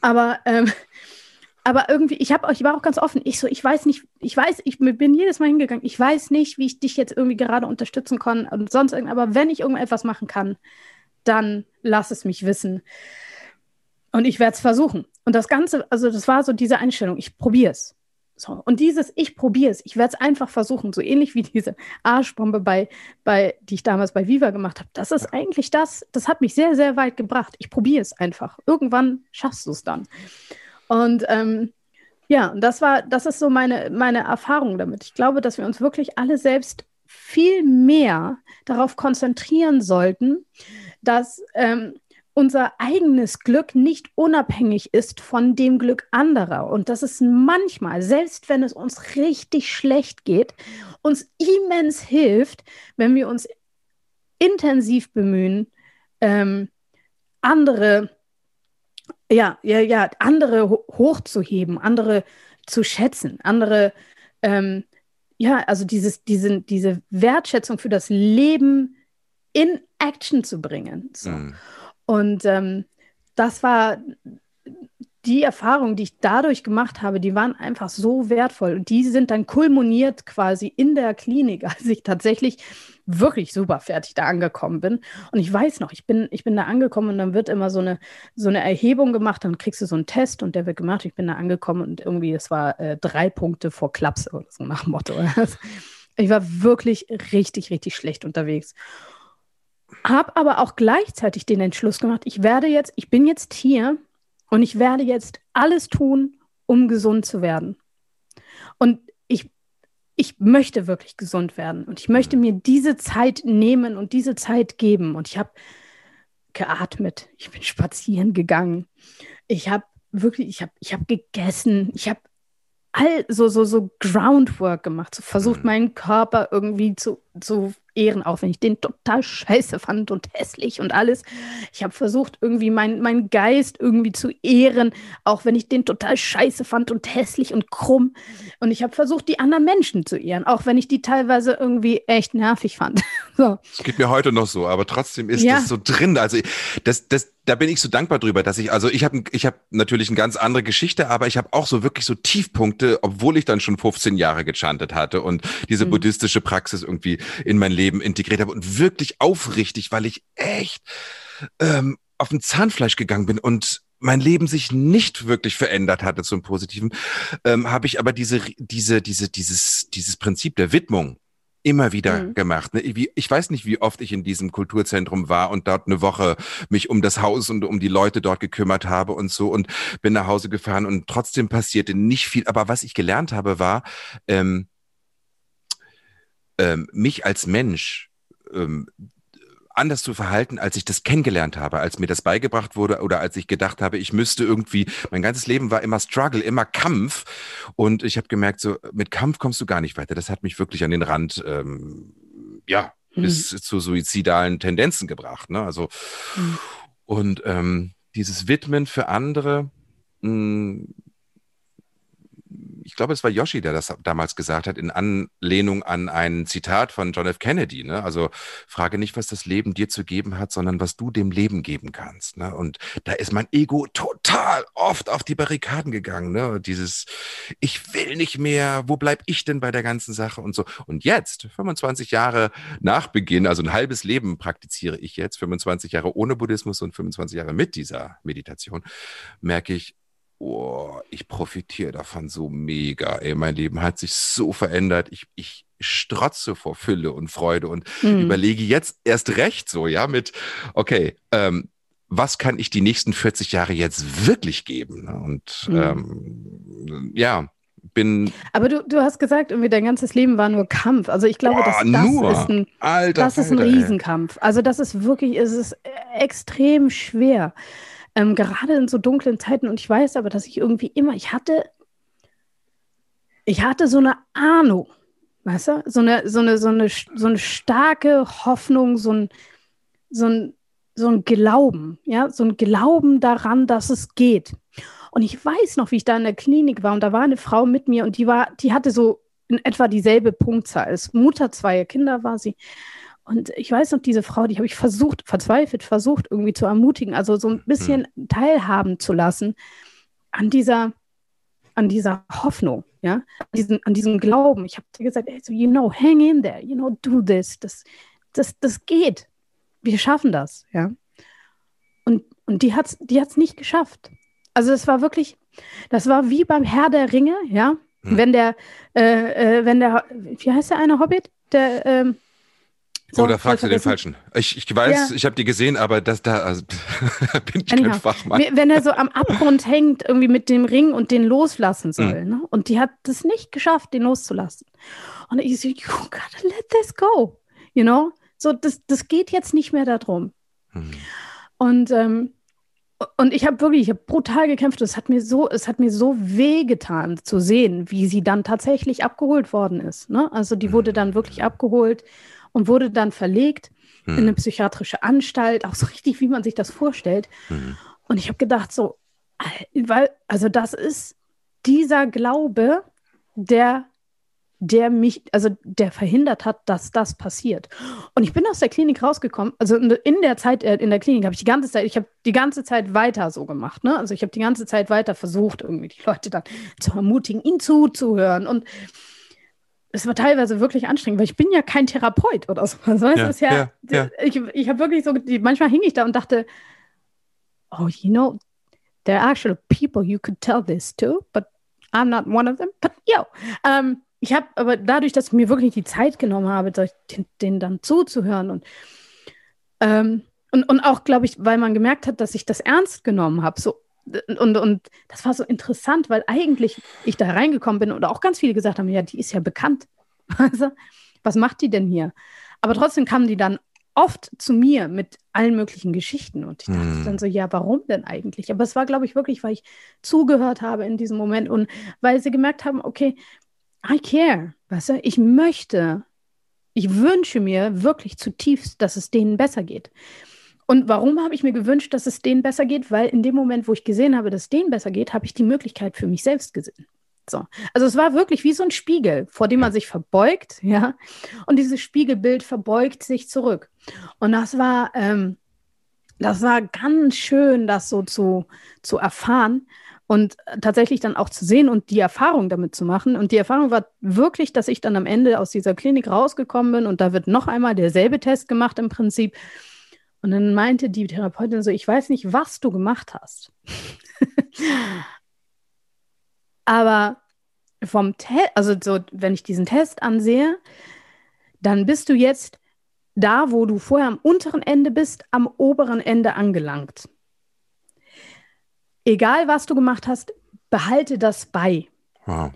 Aber, ähm, aber irgendwie, ich, hab, ich war auch ganz offen. Ich so, ich weiß nicht, ich weiß, ich bin jedes Mal hingegangen, ich weiß nicht, wie ich dich jetzt irgendwie gerade unterstützen kann und sonst irgend, aber wenn ich irgendetwas machen kann, dann lass es mich wissen. Und ich werde es versuchen. Und das Ganze, also das war so diese Einstellung, ich probiere es. So. Und dieses Ich probiere es, ich werde es einfach versuchen, so ähnlich wie diese Arschbombe, bei, bei, die ich damals bei Viva gemacht habe. Das ist eigentlich das, das hat mich sehr, sehr weit gebracht. Ich probiere es einfach. Irgendwann schaffst du es dann. Und ähm, ja, und das war, das ist so meine, meine Erfahrung damit. Ich glaube, dass wir uns wirklich alle selbst viel mehr darauf konzentrieren sollten, dass ähm, unser eigenes Glück nicht unabhängig ist von dem Glück anderer. Und dass es manchmal, selbst wenn es uns richtig schlecht geht, uns immens hilft, wenn wir uns intensiv bemühen, ähm, andere, ja, ja, ja, andere ho hochzuheben, andere zu schätzen, andere, ähm, ja, also dieses, diese, diese Wertschätzung für das Leben in Action zu bringen. So. Mm. Und ähm, das war die Erfahrung, die ich dadurch gemacht habe, die waren einfach so wertvoll. Und die sind dann kulminiert quasi in der Klinik, als ich tatsächlich wirklich super fertig da angekommen bin. Und ich weiß noch, ich bin, ich bin da angekommen und dann wird immer so eine, so eine Erhebung gemacht, dann kriegst du so einen Test und der wird gemacht. Ich bin da angekommen und irgendwie, es war äh, drei Punkte vor Klaps oder so nach Motto. Ich war wirklich richtig, richtig schlecht unterwegs. Hab aber auch gleichzeitig den Entschluss gemacht, ich werde jetzt, ich bin jetzt hier und ich werde jetzt alles tun, um gesund zu werden. Und ich, ich möchte wirklich gesund werden und ich möchte mir diese Zeit nehmen und diese Zeit geben. Und ich habe geatmet, ich bin spazieren gegangen, ich habe wirklich, ich habe ich hab gegessen, ich habe all so, so, so Groundwork gemacht, so versucht, Mhm. meinen Körper irgendwie zu, zu ehren, auch wenn ich den total scheiße fand und hässlich und alles. Ich habe versucht, irgendwie meinen mein Geist irgendwie zu ehren, auch wenn ich den total scheiße fand und hässlich und krumm. Und ich habe versucht, die anderen Menschen zu ehren, auch wenn ich die teilweise irgendwie echt nervig fand. so. Es geht mir heute noch so, aber trotzdem ist Ja. das so drin. Also das, das, da bin ich so dankbar drüber, dass ich, also ich habe ich hab natürlich eine ganz andere Geschichte, aber ich habe auch so wirklich so Tiefpunkte, obwohl ich dann schon 15 Jahre gechantet hatte und diese Mhm. buddhistische Praxis irgendwie in mein Leben integriert habe und wirklich aufrichtig, weil ich echt ähm, auf ein Zahnfleisch gegangen bin und mein Leben sich nicht wirklich verändert hatte zum Positiven, ähm, habe ich aber diese, diese, diese, dieses, dieses Prinzip der Widmung immer wieder Mhm. gemacht. Ne? Ich weiß nicht, wie oft ich in diesem Kulturzentrum war und dort eine Woche mich um das Haus und um die Leute dort gekümmert habe und so und bin nach Hause gefahren und trotzdem passierte nicht viel. Aber was ich gelernt habe, war, ähm, ähm, mich als Mensch ähm, anders zu verhalten, als ich das kennengelernt habe, als mir das beigebracht wurde oder als ich gedacht habe, ich müsste irgendwie, mein ganzes Leben war immer Struggle, immer Kampf und ich habe gemerkt, so mit Kampf kommst du gar nicht weiter. Das hat mich wirklich an den Rand, ähm, ja, Mhm. bis zu suizidalen Tendenzen gebracht. Ne? Also Mhm. und ähm, dieses Widmen für andere, mh, ich glaube, es war Yoshi, der das damals gesagt hat, in Anlehnung an ein Zitat von John F. Kennedy. Ne? Also frage nicht, was das Leben dir zu geben hat, sondern was du dem Leben geben kannst. Ne? Und da ist mein Ego total oft auf die Barrikaden gegangen. Ne? Dieses, ich will nicht mehr, wo bleib ich denn bei der ganzen Sache und so. Und jetzt, 25 Jahre nach Beginn, also ein halbes Leben praktiziere ich jetzt, 25 Jahre ohne Buddhismus und 25 Jahre mit dieser Meditation, merke ich, oh, ich profitiere davon so mega. Ey, mein Leben hat sich so verändert. Ich, ich strotze vor Fülle und Freude und Mhm. überlege jetzt erst recht so, ja, mit, okay, ähm, was kann ich die nächsten 40 Jahre jetzt wirklich geben? ne? Und Mhm. ähm, ja, bin, Aber du, du hast gesagt, irgendwie dein ganzes Leben war nur Kampf. Also ich glaube, Boah, dass das nur? ist ein alter Das ist ein Falter, ey. Riesenkampf. Also das ist wirklich, es ist extrem schwer. Ähm, gerade in so dunklen Zeiten. Und ich weiß aber, dass ich irgendwie immer, ich hatte, ich hatte so eine Ahnung, weißt du? So eine, so eine, so eine, so eine starke Hoffnung, so ein, so ein, so ein Glauben, ja, so ein Glauben daran, dass es geht. Und ich weiß noch, wie ich da in der Klinik war und da war eine Frau mit mir und die war, die hatte so in etwa dieselbe Punktzahl. Als Mutter zweier Kinder war sie. Und ich weiß noch, diese Frau, die habe ich versucht, verzweifelt versucht, irgendwie zu ermutigen, also so ein bisschen teilhaben zu lassen an dieser, an dieser Hoffnung, ja, an diesem, an diesem Glauben. Ich habe gesagt, hey, so, you know, hang in there, you know, do this. Das, das, das geht. Wir schaffen das, ja. Und, und die hat es die hat's nicht geschafft. Also es war wirklich, das war wie beim Herr der Ringe, ja. Hm. Wenn der, äh, äh, wenn der, wie heißt der eine Hobbit? Der, ähm, so, Oder fragst du den. Falschen? Ich, ich weiß, Ja. ich habe die gesehen, aber das da also, bin ich kein Anyhow, Fachmann. Wie- Wenn er so am Abgrund hängt, irgendwie mit dem Ring und den loslassen Hm. soll. Ne? Und die hat das nicht geschafft, den loszulassen. Und ich so, you gotta let this go. You know? So, das, das geht jetzt nicht mehr darum. Hm. Und, ähm, und ich habe wirklich, ich habe brutal gekämpft. Es hat mir so, es hat mir so wehgetan zu sehen, wie sie dann tatsächlich abgeholt worden ist. Ne? Also die wurde dann wirklich abgeholt und wurde dann verlegt in eine Hm. psychiatrische Anstalt, auch so richtig, wie man sich das vorstellt. Hm. Und ich habe gedacht, so, weil, also das ist dieser Glaube, der, der mich, also der verhindert hat, dass das passiert. Und ich bin aus der Klinik rausgekommen, also in in der Zeit äh, in der Klinik habe ich die ganze Zeit, ich habe die ganze Zeit weiter so gemacht, ne? Also ich habe die ganze Zeit weiter versucht, irgendwie die Leute dann zu ermutigen, ihnen zuzuhören. Und es war teilweise wirklich anstrengend, weil ich bin ja kein Therapeut oder so. Also, Ja, ist ja, ja. Ich, ich habe wirklich so, manchmal hing ich da und dachte, oh, you know, there are actually people you could tell this to, but I'm not one of them. But yo, ähm, ich habe aber dadurch, dass ich mir wirklich die Zeit genommen habe, den, denen dann zuzuhören und ähm, und, und auch, glaube ich, weil man gemerkt hat, dass ich das ernst genommen habe. So, und, und das war so interessant, weil eigentlich ich da reingekommen bin und auch ganz viele gesagt haben, ja, die ist ja bekannt. Also, was macht die denn hier? Aber trotzdem kamen die dann oft zu mir mit allen möglichen Geschichten. Und ich dachte Hm. dann so, ja, warum denn eigentlich? Aber es war, glaube ich, wirklich, weil ich zugehört habe in diesem Moment und weil sie gemerkt haben, okay, I care. Weißt du, ich möchte, ich wünsche mir wirklich zutiefst, dass es denen besser geht. Und warum habe ich mir gewünscht, dass es denen besser geht? Weil in dem Moment, wo ich gesehen habe, dass es denen besser geht, habe ich die Möglichkeit für mich selbst gesehen. So. Also es war wirklich wie so ein Spiegel, vor dem man sich verbeugt, ja. Und dieses Spiegelbild verbeugt sich zurück. Und das war, ähm, das war ganz schön, das so zu, zu erfahren und tatsächlich dann auch zu sehen und die Erfahrung damit zu machen. Und die Erfahrung war wirklich, dass ich dann am Ende aus dieser Klinik rausgekommen bin und da wird noch einmal derselbe Test gemacht im Prinzip. Und dann meinte die Therapeutin so, ich weiß nicht, was du gemacht hast. Aber vom Test, also so, wenn ich diesen Test ansehe, dann bist du jetzt da, wo du vorher am unteren Ende bist, am oberen Ende angelangt. Egal, was du gemacht hast, behalte das bei. Wow.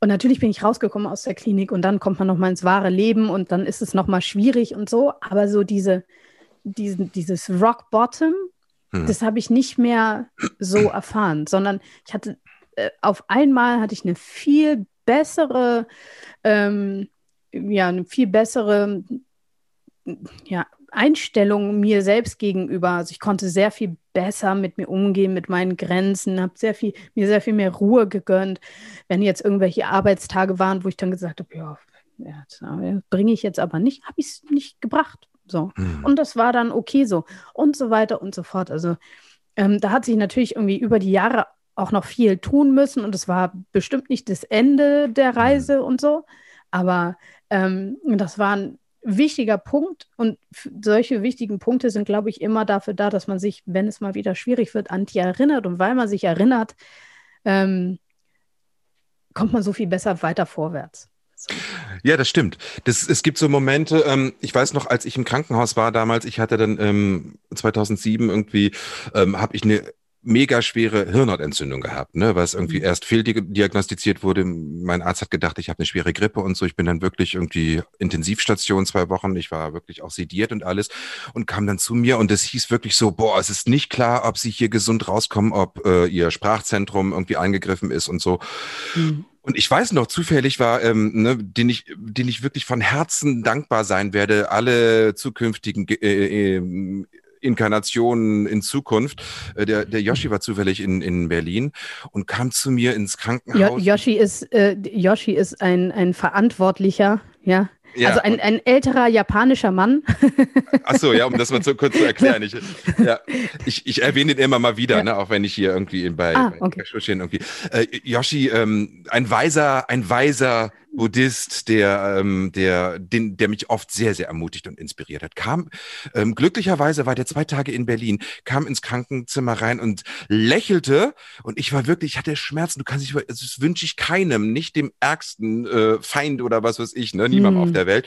Und natürlich bin ich rausgekommen aus der Klinik und dann kommt man nochmal ins wahre Leben und dann ist es nochmal schwierig und so. Aber so diese, diesen, dieses Rock Bottom, hm. das habe ich nicht mehr so erfahren, sondern ich hatte äh, auf einmal hatte ich eine viel bessere, ähm, ja, eine viel bessere ja, Einstellung mir selbst gegenüber. Also ich konnte sehr viel besser mit mir umgehen, mit meinen Grenzen, habe sehr viel, mir sehr viel mehr Ruhe gegönnt. Wenn jetzt irgendwelche Arbeitstage waren, wo ich dann gesagt habe, ja, ja bringe ich jetzt aber nicht, habe ich es nicht gebracht. So. Mhm. Und das war dann okay so. Und so weiter und so fort. Also ähm, da hat sich natürlich irgendwie über die Jahre auch noch viel tun müssen und es war bestimmt nicht das Ende der hm. Reise mhm. und so. Aber ähm, das waren wichtiger Punkt und solche wichtigen Punkte sind, glaube ich, immer dafür da, dass man sich, wenn es mal wieder schwierig wird, an die erinnert und weil man sich erinnert, ähm, kommt man so viel besser weiter vorwärts. So. Ja, das stimmt. Das, es gibt so Momente, ähm, ich weiß noch, als ich im Krankenhaus war damals, ich hatte dann ähm, 2007 irgendwie, ähm, habe ich eine mega schwere Hirnhautentzündung gehabt, ne, was irgendwie mhm. erst fehldiagnostiziert wurde. Mein Arzt hat gedacht, ich habe eine schwere Grippe und so. Ich bin dann wirklich irgendwie Intensivstation zwei Wochen. Ich war wirklich auch sediert und alles und kam dann zu mir und es hieß wirklich so, boah, es ist nicht klar, ob Sie hier gesund rauskommen, ob äh, Ihr Sprachzentrum irgendwie eingegriffen ist und so. Mhm. Und ich weiß noch, zufällig war, ähm, ne, den ich, den ich wirklich von Herzen dankbar sein werde, alle zukünftigen äh, äh, Inkarnationen in Zukunft. Äh, der, der Yoshi war zufällig in, in Berlin und kam zu mir ins Krankenhaus. Jo Yoshi ist, äh, Yoshi ist ein, ein Verantwortlicher, ja, ja, also ein, ein älterer japanischer Mann. Ach so, ja, um das mal so kurz zu erklären. Ich, ja, ich, ich erwähne ihn immer mal wieder, ja. ne, auch wenn ich hier irgendwie bei, ah, okay. bei irgendwie. Äh, Yoshi, ähm, ein weiser, ein weiser Buddhist, der, ähm, der, den, der mich oft sehr, sehr ermutigt und inspiriert hat. Kam, ähm, glücklicherweise war der zwei Tage in Berlin, kam ins Krankenzimmer rein und lächelte und ich war wirklich, ich hatte Schmerzen, du kannst dich, also das wünsche ich keinem, nicht dem ärgsten äh, Feind oder was weiß ich, ne, niemandem hm. auf der Welt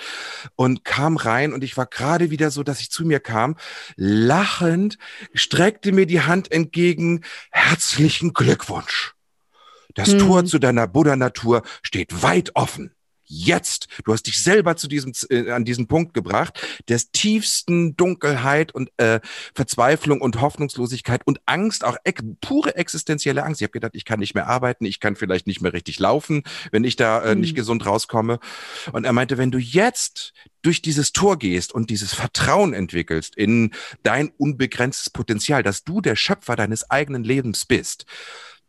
und kam rein und ich war gerade wieder so, dass ich zu mir kam, lachend, streckte mir die Hand entgegen, herzlichen Glückwunsch. Das hm. Tor zu deiner Buddha-Natur steht weit offen. Jetzt, du hast dich selber zu diesem, äh, an diesen Punkt gebracht, des tiefsten Dunkelheit und äh, Verzweiflung und Hoffnungslosigkeit und Angst, auch ek pure existenzielle Angst. Ich habe gedacht, ich kann nicht mehr arbeiten, ich kann vielleicht nicht mehr richtig laufen, wenn ich da äh, nicht hm. gesund rauskomme. Und er meinte, wenn du jetzt durch dieses Tor gehst und dieses Vertrauen entwickelst in dein unbegrenztes Potenzial, dass du der Schöpfer deines eigenen Lebens bist,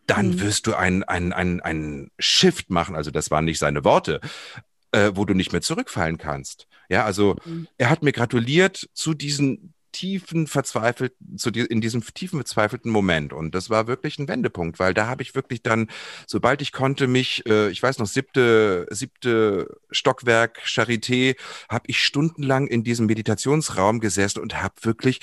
dann mhm. wirst du ein, ein, ein, ein Shift machen. Also das waren nicht seine Worte, äh, wo du nicht mehr zurückfallen kannst. Ja, also mhm. er hat mir gratuliert zu diesen tiefen verzweifelten, zu die, in diesem tiefen verzweifelten Moment. Und das war wirklich ein Wendepunkt, weil da habe ich wirklich dann, sobald ich konnte, mich, äh, ich weiß noch, siebte, siebte Stockwerk Charité, habe ich stundenlang in diesem Meditationsraum gesessen und habe wirklich,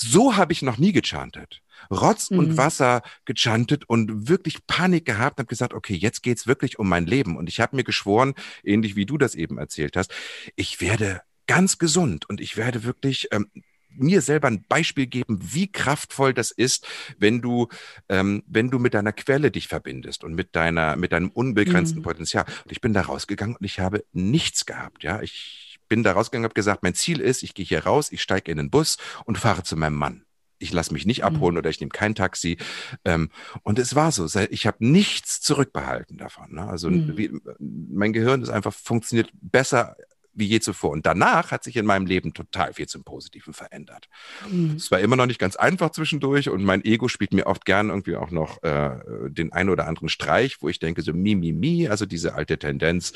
so habe ich noch nie gechantet. Rotz und mhm. Wasser gechantet und wirklich Panik gehabt und habe gesagt, okay, jetzt geht's wirklich um mein Leben. Und ich habe mir geschworen, ähnlich wie du das eben erzählt hast, ich werde ganz gesund und ich werde wirklich ähm, mir selber ein Beispiel geben, wie kraftvoll das ist, wenn du, ähm, wenn du mit deiner Quelle dich verbindest und mit deiner, mit deinem unbegrenzten mhm. Potenzial. Und ich bin da rausgegangen und ich habe nichts gehabt. Ja, ich bin da rausgegangen, habe gesagt, mein Ziel ist, ich gehe hier raus, ich steige in den Bus und fahre zu meinem Mann ich lasse mich nicht abholen mhm. oder ich nehme kein Taxi. Ähm, und es war so, ich habe nichts zurückbehalten davon. Ne? Also mhm. wie, mein Gehirn ist einfach funktioniert besser wie je zuvor. Und danach hat sich in meinem Leben total viel zum Positiven verändert. Mhm. Es war immer noch nicht ganz einfach zwischendurch und mein Ego spielt mir oft gern irgendwie auch noch äh, den einen oder anderen Streich, wo ich denke so mi, mi, mi, also diese alte Tendenz.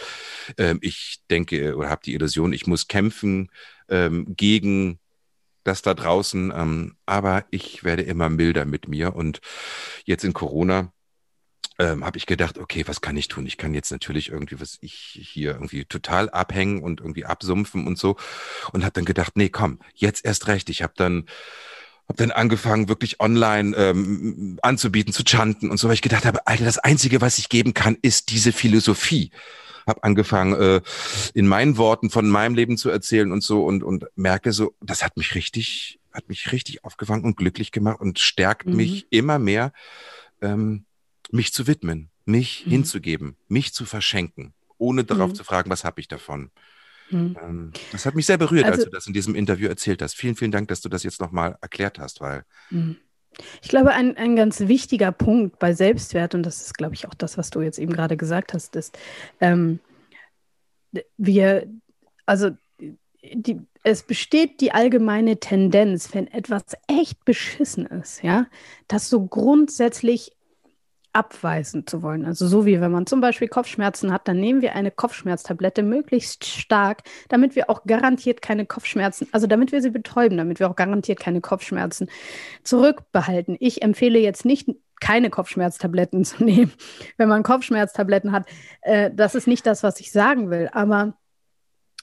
Ähm, ich denke oder habe die Illusion, ich muss kämpfen ähm, gegen das da draußen. Ähm, aber ich werde immer milder mit mir. Und jetzt in Corona ähm, habe ich gedacht, okay, was kann ich tun? Ich kann jetzt natürlich irgendwie, was ich hier irgendwie total abhängen und irgendwie absumpfen und so. Und habe dann gedacht, nee, komm, jetzt erst recht. Ich habe dann habe dann angefangen, wirklich online ähm, anzubieten, zu chanten und so, weil ich gedacht habe, Alter, das Einzige, was ich geben kann, ist diese Philosophie. habe angefangen, äh, in meinen Worten von meinem Leben zu erzählen und so und, und merke so, das hat mich richtig, hat mich richtig aufgefangen und glücklich gemacht und stärkt mhm. mich immer mehr, ähm, mich zu widmen, mich mhm. hinzugeben, mich zu verschenken, ohne darauf mhm. zu fragen, was habe ich davon. Mhm. Ähm, das hat mich sehr berührt, also, als du das in diesem Interview erzählt hast. Vielen, vielen Dank, dass du das jetzt nochmal erklärt hast, weil. Mhm. Ich glaube, ein, ein ganz wichtiger Punkt bei Selbstwert, und das ist, glaube ich, auch das, was du jetzt eben gerade gesagt hast, ist, ähm, wir, also die, es besteht die allgemeine Tendenz, wenn etwas echt beschissen ist, ja, dass so grundsätzlich abweisen zu wollen. Also so wie wenn man zum Beispiel Kopfschmerzen hat, dann nehmen wir eine Kopfschmerztablette möglichst stark, damit wir auch garantiert keine Kopfschmerzen, also damit wir sie betäuben, damit wir auch garantiert keine Kopfschmerzen zurückbehalten. Ich empfehle jetzt nicht, keine Kopfschmerztabletten zu nehmen, wenn man Kopfschmerztabletten hat. Äh, das ist nicht das, was ich sagen will, aber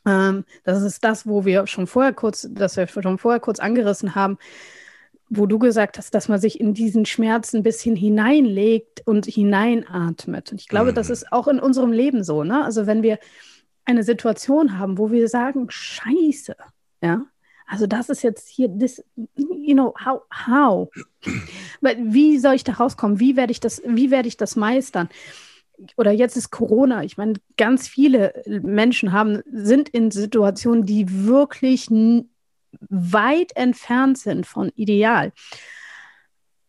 ähm, das ist das, wo wir schon vorher kurz, das wir schon vorher kurz angerissen haben wo du gesagt hast, dass man sich in diesen Schmerz ein bisschen hineinlegt und hineinatmet. Und ich glaube, mhm. das ist auch in unserem Leben so. Ne? Also wenn wir eine Situation haben, wo wir sagen, Scheiße, ja, also das ist jetzt hier, this, you know, how, how? Wie soll ich da rauskommen? Wie werde ich das, wie werde ich das meistern? Oder jetzt ist Corona. Ich meine, ganz viele Menschen haben, sind in Situationen, die wirklich weit entfernt sind von ideal.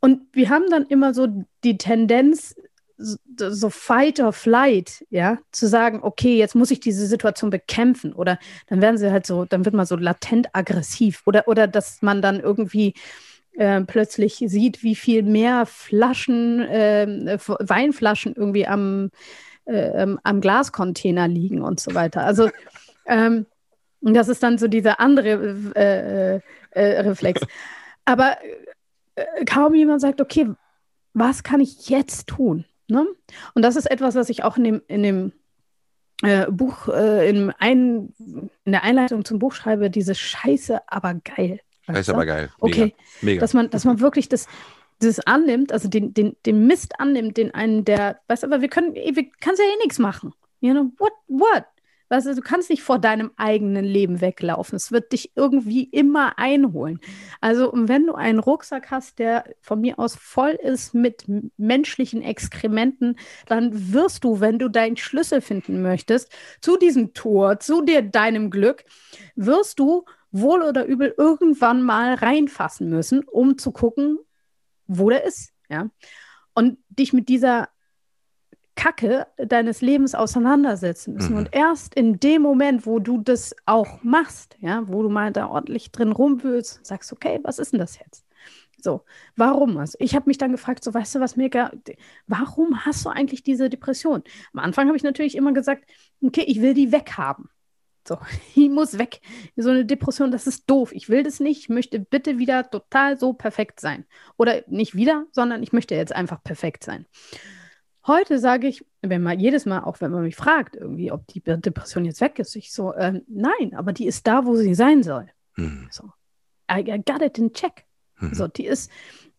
Und wir haben dann immer so die Tendenz, so fight or flight, ja, zu sagen, okay, jetzt muss ich diese Situation bekämpfen oder dann werden sie halt so, dann wird man so latent aggressiv oder, oder dass man dann irgendwie äh, plötzlich sieht, wie viel mehr Flaschen, äh, Weinflaschen irgendwie am, äh, ähm, am Glascontainer liegen und so weiter. Also ähm, und das ist dann so dieser andere äh, äh, Reflex. Aber äh, kaum jemand sagt, okay, was kann ich jetzt tun? Ne? Und das ist etwas, was ich auch in dem, in dem äh, Buch, äh, in, ein, in der Einleitung zum Buch schreibe, diese Scheiße, aber geil. Scheiße, aber geil. Mega. Okay, Mega. Dass, man, dass man wirklich das, das annimmt, also den, den, den Mist annimmt, den einen, der, weißt du, aber wir können, wir kannst ja eh nichts machen. You know, what, what? Weißt du, du kannst nicht vor deinem eigenen Leben weglaufen. Es wird dich irgendwie immer einholen. Also, wenn du einen Rucksack hast, der von mir aus voll ist mit menschlichen Exkrementen, dann wirst du, wenn du deinen Schlüssel finden möchtest, zu diesem Tor, zu dir, deinem Glück, wirst du wohl oder übel irgendwann mal reinfassen müssen, um zu gucken, wo der ist. Ja? Und dich mit dieser Kacke deines Lebens auseinandersetzen müssen. Mhm. Und erst in dem Moment, wo du das auch machst, ja, wo du mal da ordentlich drin rumwühlst, sagst, okay, was ist denn das jetzt? So, warum? Also ich habe mich dann gefragt, so weißt du was, Mirka, warum hast du eigentlich diese Depression? Am Anfang habe ich natürlich immer gesagt, okay, ich will die weghaben. So, die muss weg. So eine Depression, das ist doof. Ich will das nicht. Ich möchte bitte wieder total so perfekt sein. Oder nicht wieder, sondern ich möchte jetzt einfach perfekt sein. Heute sage ich, wenn man jedes Mal, auch wenn man mich fragt, irgendwie, ob die Depression jetzt weg ist, ich so, äh, nein, aber die ist da, wo sie sein soll. Mhm. So, I, I, got it in check. Mhm. So, die ist,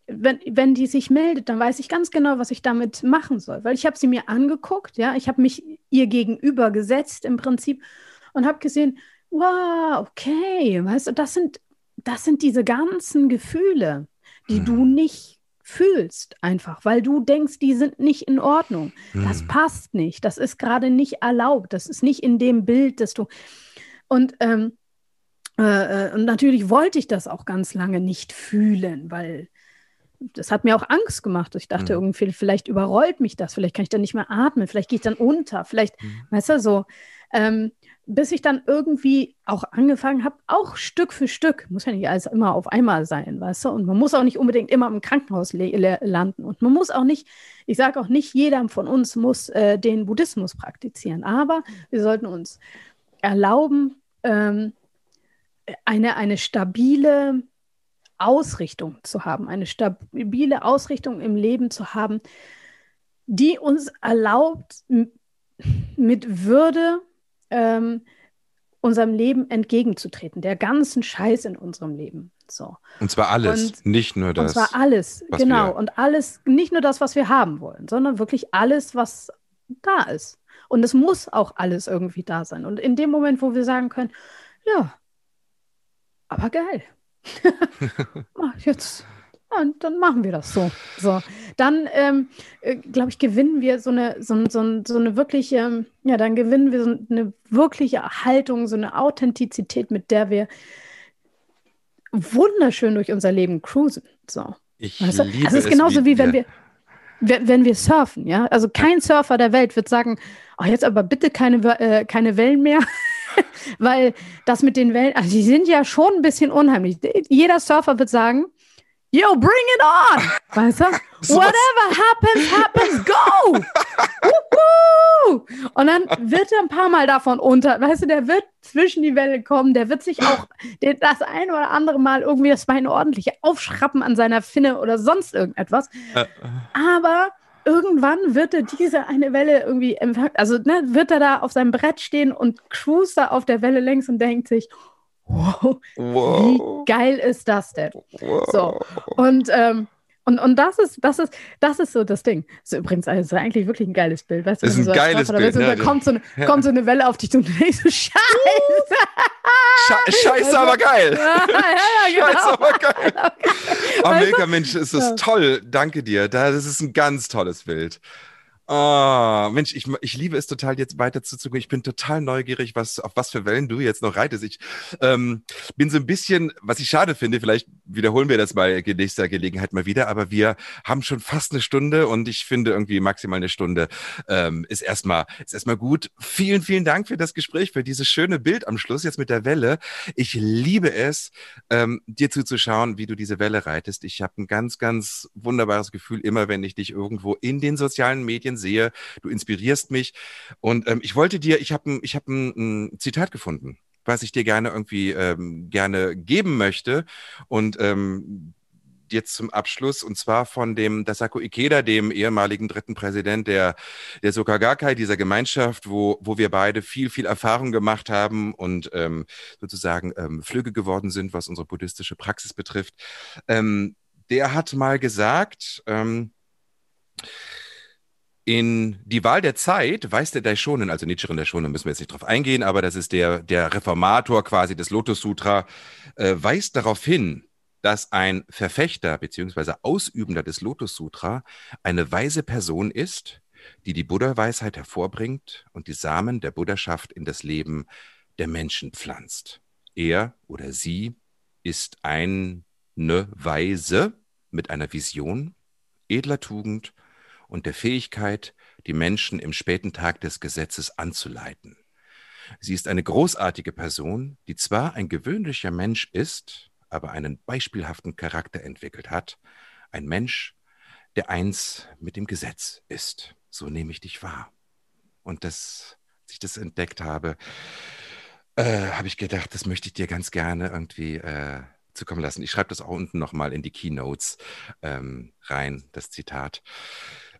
wenn, wenn die sich meldet, dann weiß ich ganz genau, was ich damit machen soll. Weil ich habe sie mir angeguckt, ja, ich habe mich ihr gegenüber gesetzt im Prinzip und habe gesehen, wow, okay, weißt du, das sind, das sind diese ganzen Gefühle, die mhm. du nicht fühlst einfach, weil du denkst, die sind nicht in Ordnung. Das passt nicht. Das ist gerade nicht erlaubt. Das ist nicht in dem Bild, dass du. Und, ähm, äh, äh, und natürlich wollte ich das auch ganz lange nicht fühlen, weil das hat mir auch Angst gemacht. Ich dachte mhm. irgendwie, vielleicht überrollt mich das, vielleicht kann ich dann nicht mehr atmen, vielleicht gehe ich dann unter, vielleicht, mhm. weißt du, so. Ähm, bis ich dann irgendwie auch angefangen habe, auch Stück für Stück, muss ja nicht alles immer auf einmal sein, weißt du, und man muss auch nicht unbedingt immer im Krankenhaus landen. Und man muss auch nicht, ich sage auch nicht, jeder von uns muss äh, den Buddhismus praktizieren, aber wir sollten uns erlauben, ähm, eine, eine stabile Ausrichtung zu haben, eine stabile Ausrichtung im Leben zu haben, die uns erlaubt, mit Würde ähm, unserem Leben entgegenzutreten, der ganzen Scheiß in unserem Leben. So. Und zwar alles, und, nicht nur das. Und zwar alles, genau. Und alles, nicht nur das, was wir haben wollen, sondern wirklich alles, was da ist. Und es muss auch alles irgendwie da sein. Und in dem Moment, wo wir sagen können, ja, aber geil. jetzt, ja, dann machen wir das so. so. Dann, ähm, äh, glaube ich, gewinnen wir so eine, so, so, so eine wirkliche, ähm, ja, dann gewinnen wir so eine wirkliche Haltung, so eine Authentizität, mit der wir wunderschön durch unser Leben cruisen. So. Ich Weißt du? liebe Also es ist es, genauso wie, wenn ja. wir, wenn, wenn wir surfen, ja. Also kein Surfer der Welt wird sagen, oh, jetzt aber bitte keine, äh, keine Wellen mehr. Weil das mit den Wellen, also die sind ja schon ein bisschen unheimlich. Jeder Surfer wird sagen, yo, bring it on! Weißt du? So Whatever happens, happens, go! Wuhu! Und dann wird er ein paar Mal davon unter, weißt du, der wird zwischen die Welle kommen, der wird sich auch das ein oder andere Mal irgendwie das Bein ordentlich aufschrappen an seiner Finne oder sonst irgendetwas. Äh, Aber irgendwann wird er diese eine Welle irgendwie empfangen. Also ne, wird er da auf seinem Brett stehen und cruist da auf der Welle längs und denkt sich, wow, wie wow, geil ist das denn? wow. So. Und, ähm, und, und das ist, das ist, das ist so das Ding. So übrigens, also, das ist eigentlich wirklich ein geiles Bild. Weißt du, Ist ein so geiles Bild, und ne? Da kommt so, eine, Ja. kommt so eine Welle auf dich zu und du denkst so, Scheiße! Sche Scheiße, aber geil. ja, ja, ja, Scheiße, genau. aber geil. Du? Milka, Mensch, ist das Ja. toll. Danke dir. Da- Das ist ein ganz tolles Bild. Oh, Mensch, ich, ich liebe es total, jetzt weiter zuzugucken. Ich bin total neugierig, was, auf was für Wellen du jetzt noch reitest. Ich ähm, bin so ein bisschen, was ich schade finde, vielleicht wiederholen wir das bei nächster Gelegenheit mal wieder, aber wir haben schon fast eine Stunde und ich finde irgendwie maximal eine Stunde ähm, ist erstmal ist erstmal gut. Vielen, vielen Dank für das Gespräch, für dieses schöne Bild am Schluss jetzt mit der Welle. Ich liebe es, ähm, dir zuzuschauen, wie du diese Welle reitest. Ich habe ein ganz, ganz wunderbares Gefühl, immer wenn ich dich irgendwo in den sozialen Medien sehe. Du inspirierst mich. Und ähm, ich wollte dir, ich habe ein, ich hab ein, ein Zitat gefunden, was ich dir gerne irgendwie ähm, gerne geben möchte. Und ähm, jetzt zum Abschluss, und zwar von dem Dasako Ikeda, dem ehemaligen dritten Präsident der, der Sokagakai, dieser Gemeinschaft, wo, wo wir beide viel, viel Erfahrung gemacht haben und ähm, sozusagen ähm, Flüge geworden sind, was unsere buddhistische Praxis betrifft. Ähm, der hat mal gesagt, ähm, in die Wahl der Zeit weiß der Daishonin, also Nichiren Daishonin, müssen wir jetzt nicht drauf eingehen, aber das ist der, der Reformator quasi des Lotus Sutra, äh, weist darauf hin, dass ein Verfechter beziehungsweise Ausübender des Lotus Sutra eine weise Person ist, die die Buddha-Weisheit hervorbringt und die Samen der Buddhaschaft in das Leben der Menschen pflanzt. Er oder sie ist eine Weise mit einer Vision, edler Tugend und der Fähigkeit, die Menschen im späten Tag des Gesetzes anzuleiten. Sie ist eine großartige Person, die zwar ein gewöhnlicher Mensch ist, aber einen beispielhaften Charakter entwickelt hat. Ein Mensch, der eins mit dem Gesetz ist. So nehme ich dich wahr. Und das, als ich das entdeckt habe, äh, habe ich gedacht, das möchte ich dir ganz gerne irgendwie äh, zukommen lassen. Ich schreibe das auch unten nochmal in die Keynotes ähm, rein, das Zitat.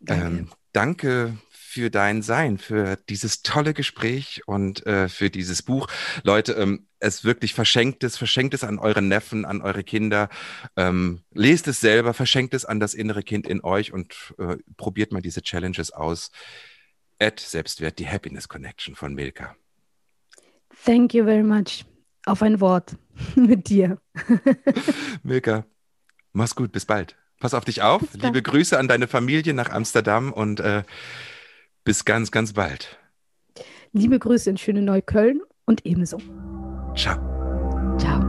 Danke. Ähm, danke für dein Sein, für dieses tolle Gespräch und äh, für dieses Buch. Leute, ähm, es wirklich verschenkt es, verschenkt es an eure Neffen, an eure Kinder. Ähm, lest es selber, verschenkt es an das innere Kind in euch und äh, probiert mal diese Challenges aus. Add Selbstwert, die Happiness Connection von Milka. Thank you very much. Auf ein Wort mit dir. Milka, mach's gut, bis bald. Pass auf dich auf. Liebe Grüße an deine Familie nach Amsterdam und äh, bis ganz, ganz bald. Liebe Grüße in schöne Neukölln und ebenso. Ciao. Ciao.